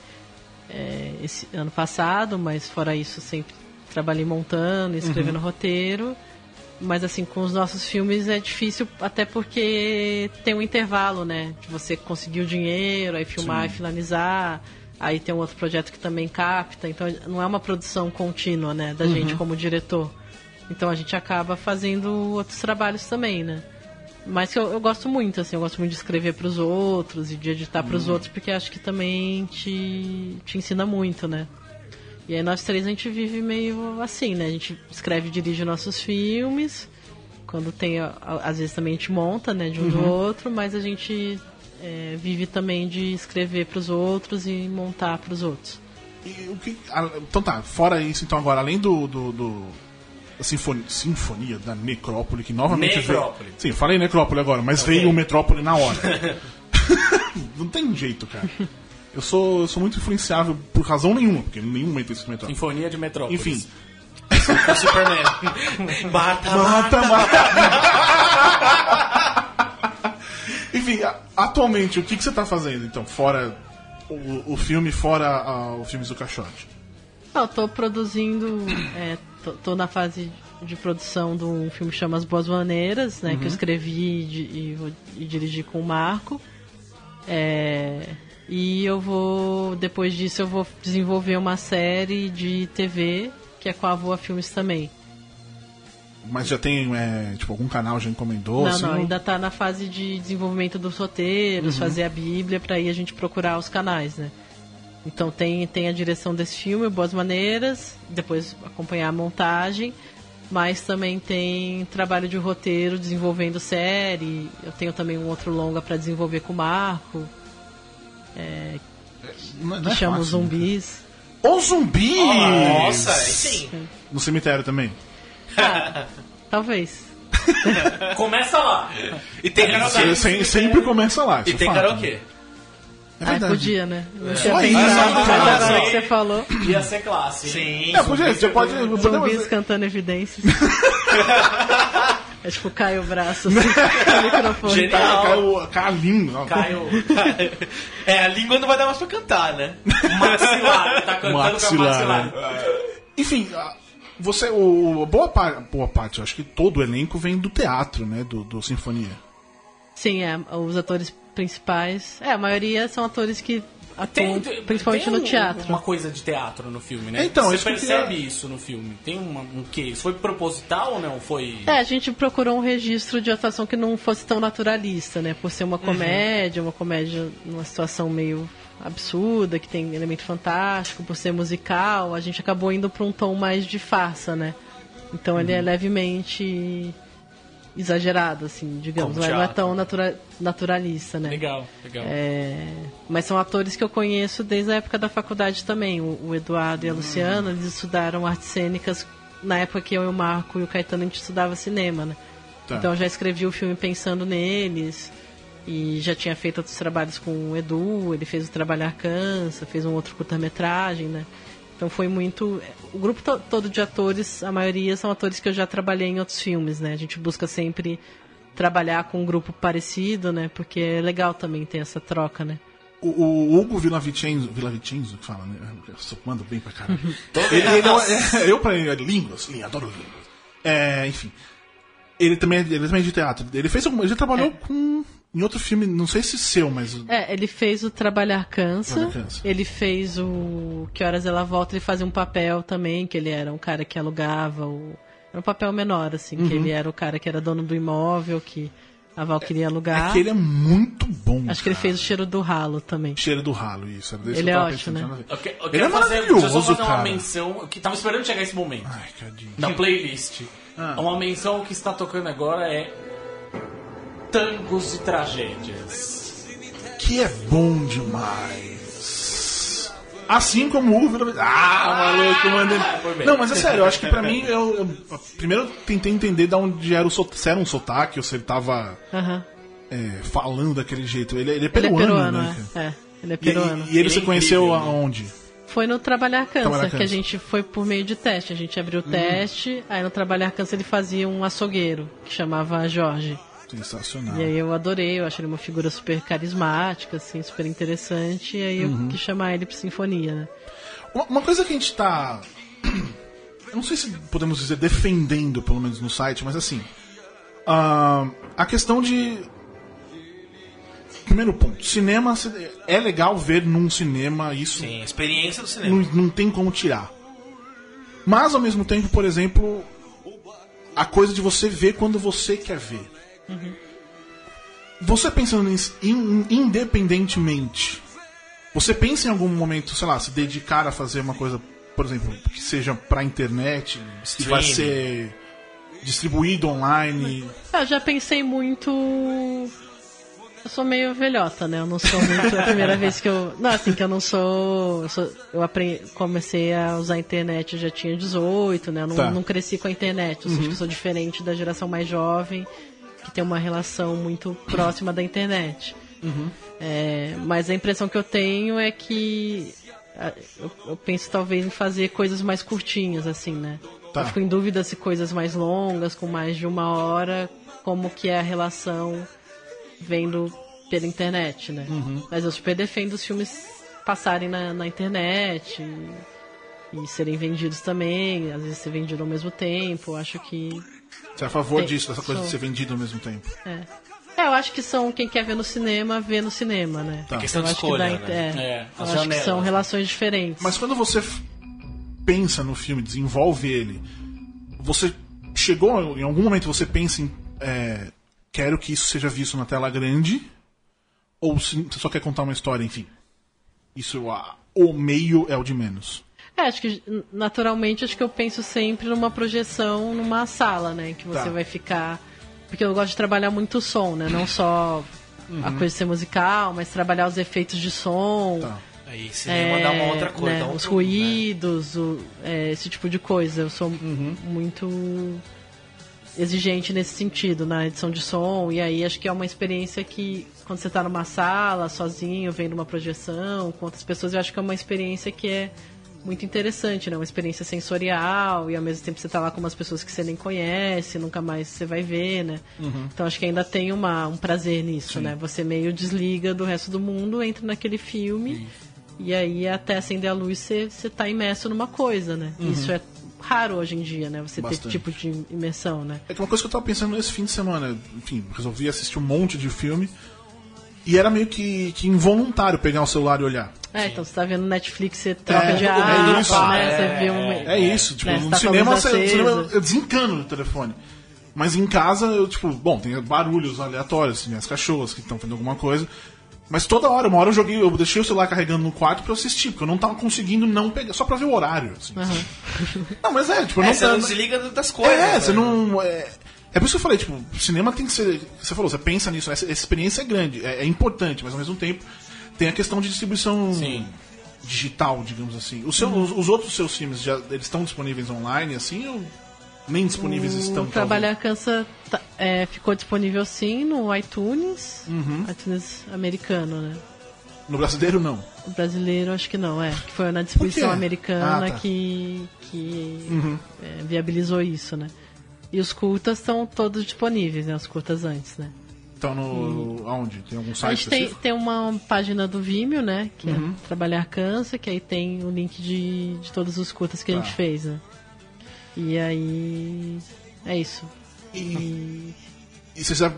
é, esse ano passado, mas fora isso sempre trabalhei montando, Uhum. escrevendo roteiro. Mas assim, com os nossos filmes é difícil até porque tem um intervalo, né? De você conseguir o dinheiro, aí filmar e finalizar. Aí tem um outro projeto que também capta, então não é uma produção contínua, né, da gente como diretor. Então a gente acaba fazendo outros trabalhos também, né? Mas que eu, eu gosto muito, assim, eu gosto muito de escrever para os outros e de editar para os outros, porque acho que também te, te ensina muito, né? E aí nós três a gente vive meio assim, né? A gente escreve e dirige nossos filmes. Quando tem, às vezes também a gente monta, né, de um do outro, mas a gente é, vive também de escrever para os outros e montar para os outros. E o que- então tá, fora isso, então agora, além do. do, do- da sinfonia, sinfonia da Necrópole, que novamente Necrópole. veio. Sim, falei Necrópole agora, mas veio o Metrópole na hora. Não tem jeito, cara. Eu sou, eu sou muito influenciável por razão nenhuma, porque em nenhum momento eu escrito Metrópole. Sinfonia de Metrópolis. Enfim. O Superman. Mata, Mata, mata. Enfim, a- atualmente, o que, que você tá fazendo, então? Fora o, o filme, fora ah, os filmes do Caixote? Não, eu tô produzindo, é, tô, tô na fase de produção de um filme que chama As Boas Maneiras, né? Que eu escrevi e, e, vou- e dirigi com o Marco. É, e eu vou, depois disso, eu vou desenvolver uma série de TV que é com a Voa Filmes também. Mas já tem, é, tipo, algum canal já encomendou? não, assim, não, ainda tá na fase de desenvolvimento dos roteiros, fazer a Bíblia, pra aí a gente procurar os canais, né? Então tem, tem a direção desse filme, Boas Maneiras, depois acompanhar a montagem, mas também tem trabalho de roteiro desenvolvendo série. Eu tenho também um outro longa pra desenvolver com o Marco, Não, não que é chama fácil, né? Zumbis. Os zumbis! Nossa, aí sim. No cemitério também. Talvez. Começa lá. E tem Você karaokê. sem- sempre começa lá. E é tem karaokê. É Ah, verdade. podia, né? Não Só tinha isso. pensado, Ah, agora que você falou. Ia ser classe. Sim. É, podia, você pode. Zumbis podemos- cantando evidências. É tipo, cai o braço assim, com o microfone. Genial. Caiu, caiu a língua. Caio É, a língua não vai dar mais pra cantar, né? maxilar, tá cantando Maxilar, com a maxilar. Enfim, a- você, o, boa, par, boa parte, eu acho que todo o elenco vem do teatro, né? Do, do Sinfonia. Sim, é, os atores principais. É, a maioria são atores que atuam principalmente tem no um- teatro. uma coisa de teatro no filme, né? Então, Você que percebe queria- isso no filme. Tem uma, um quê? Isso foi proposital ou não? Foi. É, a gente procurou um registro de atuação que não fosse tão naturalista, né? Por ser uma comédia, uma comédia numa situação meio absurda, que tem elemento fantástico, por ser musical, a gente acabou indo para um tom mais de farsa, né? Então ele é levemente exagerado, assim, digamos. Não é- tão natura- naturalista, né? Legal, legal. É, mas são atores que eu conheço desde a época da faculdade também. O, o Eduardo e a Luciana, eles estudaram artes cênicas na época que eu e o Marco e o Caetano a gente estudava cinema, né? Tá. Então eu já escrevi o filme pensando neles e já tinha feito outros trabalhos com o Edu, ele fez o Trabalhar Cansa, fez um outro curta-metragem, né? Então foi muito. O grupo to- todo de atores, a maioria são atores que eu já trabalhei em outros filmes, né? A gente busca sempre trabalhar com um grupo parecido, né? Porque é legal também ter essa troca, né? O, o Hugo Villavicenzo, Villavicenzo que fala, né? Eu mando bem pra caralho. ele, ele é, é- eu pra ele, línguas, línguas, adoro línguas. É, enfim. Ele também, é- ele também é de teatro. Ele fez algum, ele já trabalhou com em outro filme, não sei se seu, mas É, ele fez o Trabalhar Cansa, Trabalhar Cansa. ele fez o Que Horas Ela Volta, ele fazia um papel também, que ele era um cara que alugava o... Era um papel menor, assim, que Uhum. ele era o cara que era dono do imóvel, que a Val queria alugar. é que ele é muito bom. Acho que ele cara. fez o cheiro do ralo também. Cheiro do ralo, isso. Era desse Ele que é tava ótimo, né? Eu, que- eu Ele é fazer, maravilhoso, deixa eu só fazer uma cara. menção, que tava esperando chegar esse momento. Ai, cadinho. Na playlist. Ah. Uma menção que está tocando agora é Tangos e Tragédias. Que é bom demais. Assim como o Hugo Villavicenzo. Ah, maluco, bem. Não, mas é sério, eu acho que pra mim, eu, eu- primeiro eu tentei entender de onde era o sot- se era um sotaque ou se ele tava Aham. é, falando daquele jeito. Ele, ele é Ele é peruano, peruano, né? é. É, ele é E, peruano. e- e ele Ele você é conheceu incrível, né? aonde? Foi no Trabalhar Cansa, Trabalhar que a gente foi por meio de teste. A gente abriu o teste, aí no Trabalhar Cansa ele fazia um açougueiro, que chamava Jorge. Sensacional. E aí eu adorei, eu achei ele uma figura super carismática, assim, super interessante, e aí eu quis chamar ele pra sinfonia, né? Uma, uma coisa que a gente tá. Eu não sei se podemos dizer defendendo, pelo menos no site, mas assim. ah, a questão de. Primeiro ponto: cinema. É legal ver num cinema isso. Sim, experiência do cinema. Não, não tem como tirar. Mas ao mesmo tempo, por exemplo, a coisa de você ver quando você quer ver. Você pensando nisso in- independentemente, você pensa em algum momento, sei lá, se dedicar a fazer uma coisa, por exemplo, que seja pra internet, que vai ser distribuído online. Eu já pensei muito. Eu sou meio velhota, né? Eu não sou muito. É a primeira vez que eu. Não, assim, que eu não sou. Eu, sou, eu aprendi, comecei a usar a internet, eu já tinha 18, né? Eu não, Tá. não cresci com a internet. Que eu sou diferente da geração mais jovem, que tem uma relação muito próxima da internet. É, mas a impressão que eu tenho é que. Eu, eu penso talvez em fazer coisas mais curtinhas, assim, né? Tá. Eu fico em dúvida se coisas mais longas, com mais de uma hora, como que é a relação vendo pela internet, né? Mas eu super defendo os filmes passarem na, na internet e, e serem vendidos também, às vezes ser vendido ao mesmo tempo. Eu acho que. Você é a favor Tem- disso, dessa coisa de sou. ser vendido ao mesmo tempo? É. É, eu acho que são quem quer ver no cinema, vê no cinema, né? Tá. É questão Eu de acho que escolha, dá- né? é, É, eu acho que são relações diferentes. Mas quando você pensa no filme, desenvolve ele, você chegou em algum momento você pensa em é, quero que isso seja visto na tela grande ou se você só quer contar uma história, enfim. Isso a- o meio é o de menos. É, acho que naturalmente acho que eu penso sempre numa projeção numa sala, né? Que você Tá. vai ficar. Porque eu gosto de trabalhar muito o som, né? Não só a coisa de ser musical, mas trabalhar os efeitos de som. Tá. Aí cinema dá uma outra coisa. né, dá um os outro- ruídos, o- é, esse tipo de coisa. Eu sou Uhum. muito exigente nesse sentido, na edição de som. E aí acho que é uma experiência que, quando você está numa sala, sozinho, vendo uma projeção, com outras pessoas, eu acho que é uma experiência que é muito interessante, né? Uma experiência sensorial e ao mesmo tempo você tá lá com umas pessoas que você nem conhece, nunca mais você vai ver, né? Então acho que ainda tem uma, um prazer nisso, né? Você meio desliga do resto do mundo, entra naquele filme e aí até acender a luz você, você tá imerso numa coisa, né? Isso é raro hoje em dia, né? Você Bastante. ter tipo de imersão, né? É que uma coisa que eu tava pensando nesse fim de semana, enfim, resolvi assistir um monte de filme e era meio que, que involuntário pegar o celular e olhar. É, então você tá vendo Netflix, você troca É, de é aba, isso. né? Você vê um... É isso, tipo, né, no tá cinema, você, no cinema acesa. eu desencano no telefone. Mas em casa, eu, tipo, bom, tem barulhos aleatórios, assim, minhas cachorras que estão fazendo alguma coisa. Mas toda hora, uma hora eu joguei, eu deixei o celular carregando no quarto pra eu assistir, porque eu não tava conseguindo não pegar, só pra ver o horário. Assim. Não, mas é, tipo, É, não você tá- não desliga das coisas. É, né? você não. É, é por isso que eu falei, tipo, cinema tem que ser. Você falou, você pensa nisso, essa, essa experiência é grande, é, é importante, mas ao mesmo tempo tem a questão de distribuição Sim. digital, digamos assim. O seu- os, os outros seus filmes já eles estão disponíveis online, assim, ou nem disponíveis estão? O Trabalhar Cansa tá- é, ficou disponível sim no iTunes, Uhum. iTunes americano, né? No brasileiro, não. O brasileiro acho que não, é. Que foi na distribuição americana Ah, tá. que, que Uhum. é, viabilizou isso, né? E os curtas estão todos disponíveis, né? Os curtas antes, né? Então, no. Aonde? Tem algum A site gente tem, específico? tem uma página do Vimeo, né? Que Uhum. é Trabalhar Cansa, que aí tem o link de, de todos os curtas que a Tá. gente fez, né? E aí. É isso. E. E você já,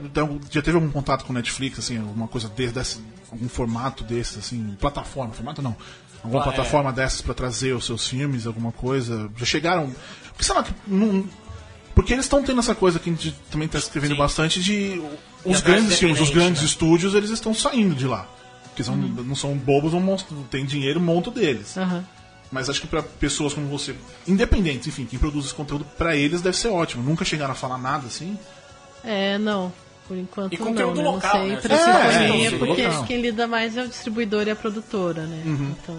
já teve algum contato com Netflix, assim, alguma coisa desse, desse algum formato desses, assim, plataforma, formato não, alguma Ah, é. plataforma dessas pra trazer os seus filmes, alguma coisa? Já chegaram, porque sei lá, que não- porque eles estão tendo essa coisa que a gente também tá escrevendo Sim. bastante de os grandes filmes, os grandes né? estúdios, eles estão saindo de lá. Porque são, não são bobos, não tem dinheiro, monto deles. Aham. Mas acho que pra pessoas como você, independentes, enfim, quem produz esse conteúdo, pra eles deve ser ótimo. Nunca chegaram a falar nada assim. É, não. Por enquanto E conteúdo não, né? local, não sei né? pra É, é, porque local. quem lida mais é o distribuidor e a produtora, né? Uhum. Então,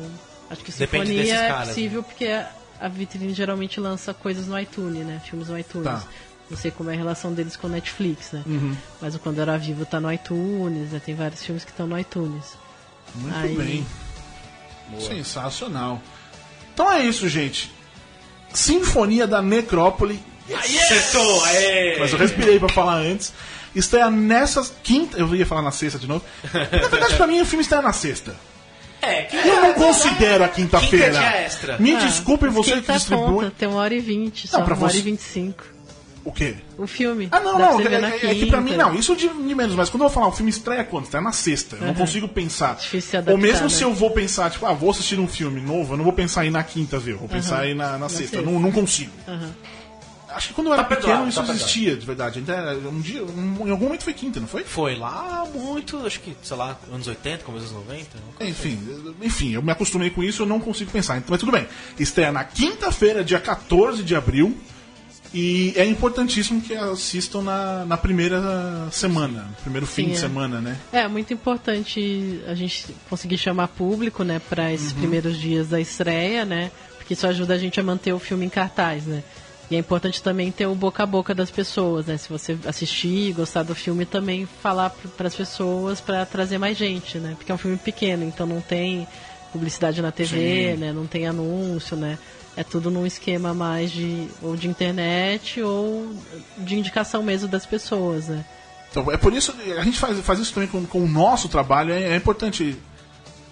acho que Depende sinfonia desses é caras, possível porque a vitrine geralmente lança coisas no iTunes, né? Filmes no iTunes. Tá. Não sei como é a relação deles com o Netflix, né? Uhum. Mas o Quando Era Vivo tá no iTunes, né? Tem vários filmes que estão no iTunes. Muito Aí- bem. Sensacional. Então é isso, gente. Sinfonia da Necrópole. Acertou! Aê! Mas eu respirei pra falar antes. Estreia nessa quinta. Eu ia falar na sexta de novo. Na verdade, pra mim, o filme estreia na sexta. É, que Eu não considero a quinta-feira. Quinta é extra. Me Ah, desculpem você que a distribui. conta, tem uma hora e vinte, só Não, pra uma hora você- e vinte e cinco. O quê? O filme. Ah, não, dá não. É, na é- é que pra mim, não. Isso de, de menos. Mas quando eu vou falar, o filme estreia quando? Estreia na sexta. Eu não consigo pensar. Difícil se Ou adaptar, mesmo né? se eu vou pensar, tipo, ah, vou assistir um filme novo, eu não vou pensar em ir na quinta ver. eu Vou pensar em ir na, na sexta. Sexta. Não, não consigo. Aham. Acho que quando eu era Tá pequeno perdoado, isso tá perdoado. existia, de verdade. Ainda, um dia, um- em algum momento foi quinta, não foi? Foi lá muito, acho que, sei lá, anos 80, começo dos 90. uma coisa Enfim, enfim, eu me acostumei com isso, eu não consigo pensar. Então, mas tudo bem. Estreia na quinta-feira, dia 14 de abril. E é importantíssimo que assistam na, na primeira semana, no primeiro fim Sim, de é. semana, né? É muito importante a gente conseguir chamar público, né, para Uhum. esses primeiros dias da estreia, né? Porque isso ajuda a gente a manter o filme em cartaz, né? E é importante também ter o boca a boca das pessoas, né? Se você assistir e gostar do filme, também falar para as pessoas para trazer mais gente, né? Porque é um filme pequeno, então não tem publicidade na TV, Sim. né? Não tem anúncio, né? É tudo num esquema mais de ou de internet ou de indicação mesmo das pessoas, né? Então, é por isso a gente faz, faz isso também com, com o nosso trabalho. É, é importante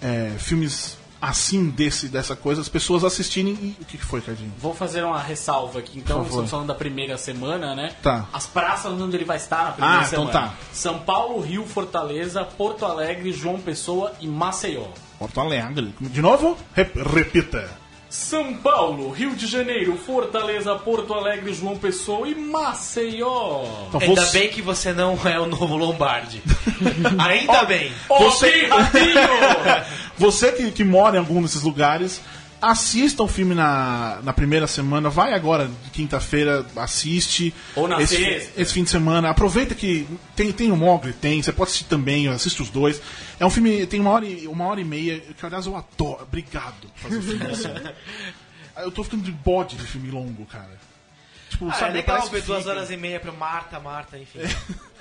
é, filmes assim, desse, dessa coisa, as pessoas assistirem. E o que, foi, Cardinho? Vou fazer uma ressalva aqui. Então, estamos falando da primeira semana, né? Tá. As praças onde ele vai estar na primeira Ah, então semana. tá. São Paulo, Rio, Fortaleza, Porto Alegre, João Pessoa e Maceió. Porto Alegre. De novo? Rep- repita. São Paulo, Rio de Janeiro, Fortaleza, Porto Alegre, João Pessoa e Maceió. Então, Ainda você- bem que você não é o novo Lombardi. Ainda bem. Você-! Você que, que mora em algum desses lugares, assista o filme na, na primeira semana. Vai agora, de quinta-feira, assiste. Ou na esse, sexta. esse fim de semana. Aproveita que tem, tem o Mogli, tem. Você pode assistir também, assiste os dois. É um filme, tem uma hora e, uma hora e meia, que aliás eu adoro. Obrigado por fazer filme assim. Eu tô ficando de bode de filme longo, cara. Tipo, Ah, é sabe, legal parece ver duas horas e meia pra Marta, Marta, enfim. É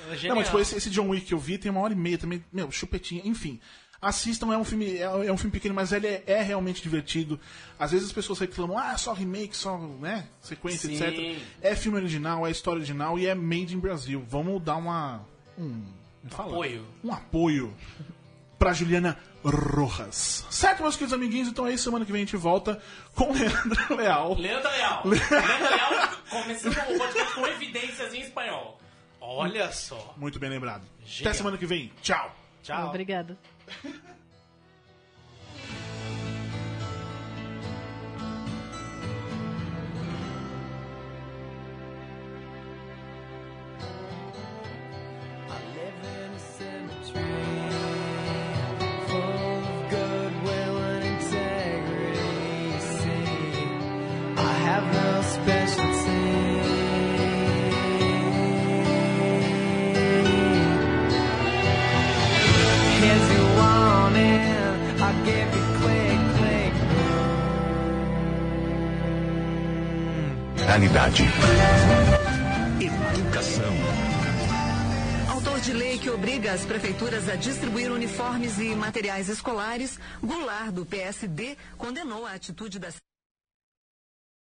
Não, genial. mas tipo, esse, esse John Wick que eu vi tem uma hora e meia também. Meu, chupetinha, enfim. Assistam, é um filme, é, é um filme pequeno, mas ele é, é realmente divertido. Às vezes as pessoas reclamam, ah, só remake, só, né, sequência, Sim. etc. É filme original, é história original e é made in Brasil. Vamos dar uma um, fala? Apoio. Um apoio pra Juliana Rojas. Certo, meus queridos amiguinhos, então é isso, semana que vem a gente volta com Leandro Leal. Leandro Leal. Leandro Leal começando o podcast com evidências em espanhol. Olha só. Muito bem lembrado. Genial. Até semana que vem. Tchau. Tchau. Obrigada. ハハハハ! Realidade. Educação. Autor de lei que obriga as prefeituras a distribuir uniformes e materiais escolares, Goulart, do PSD, condenou a atitude das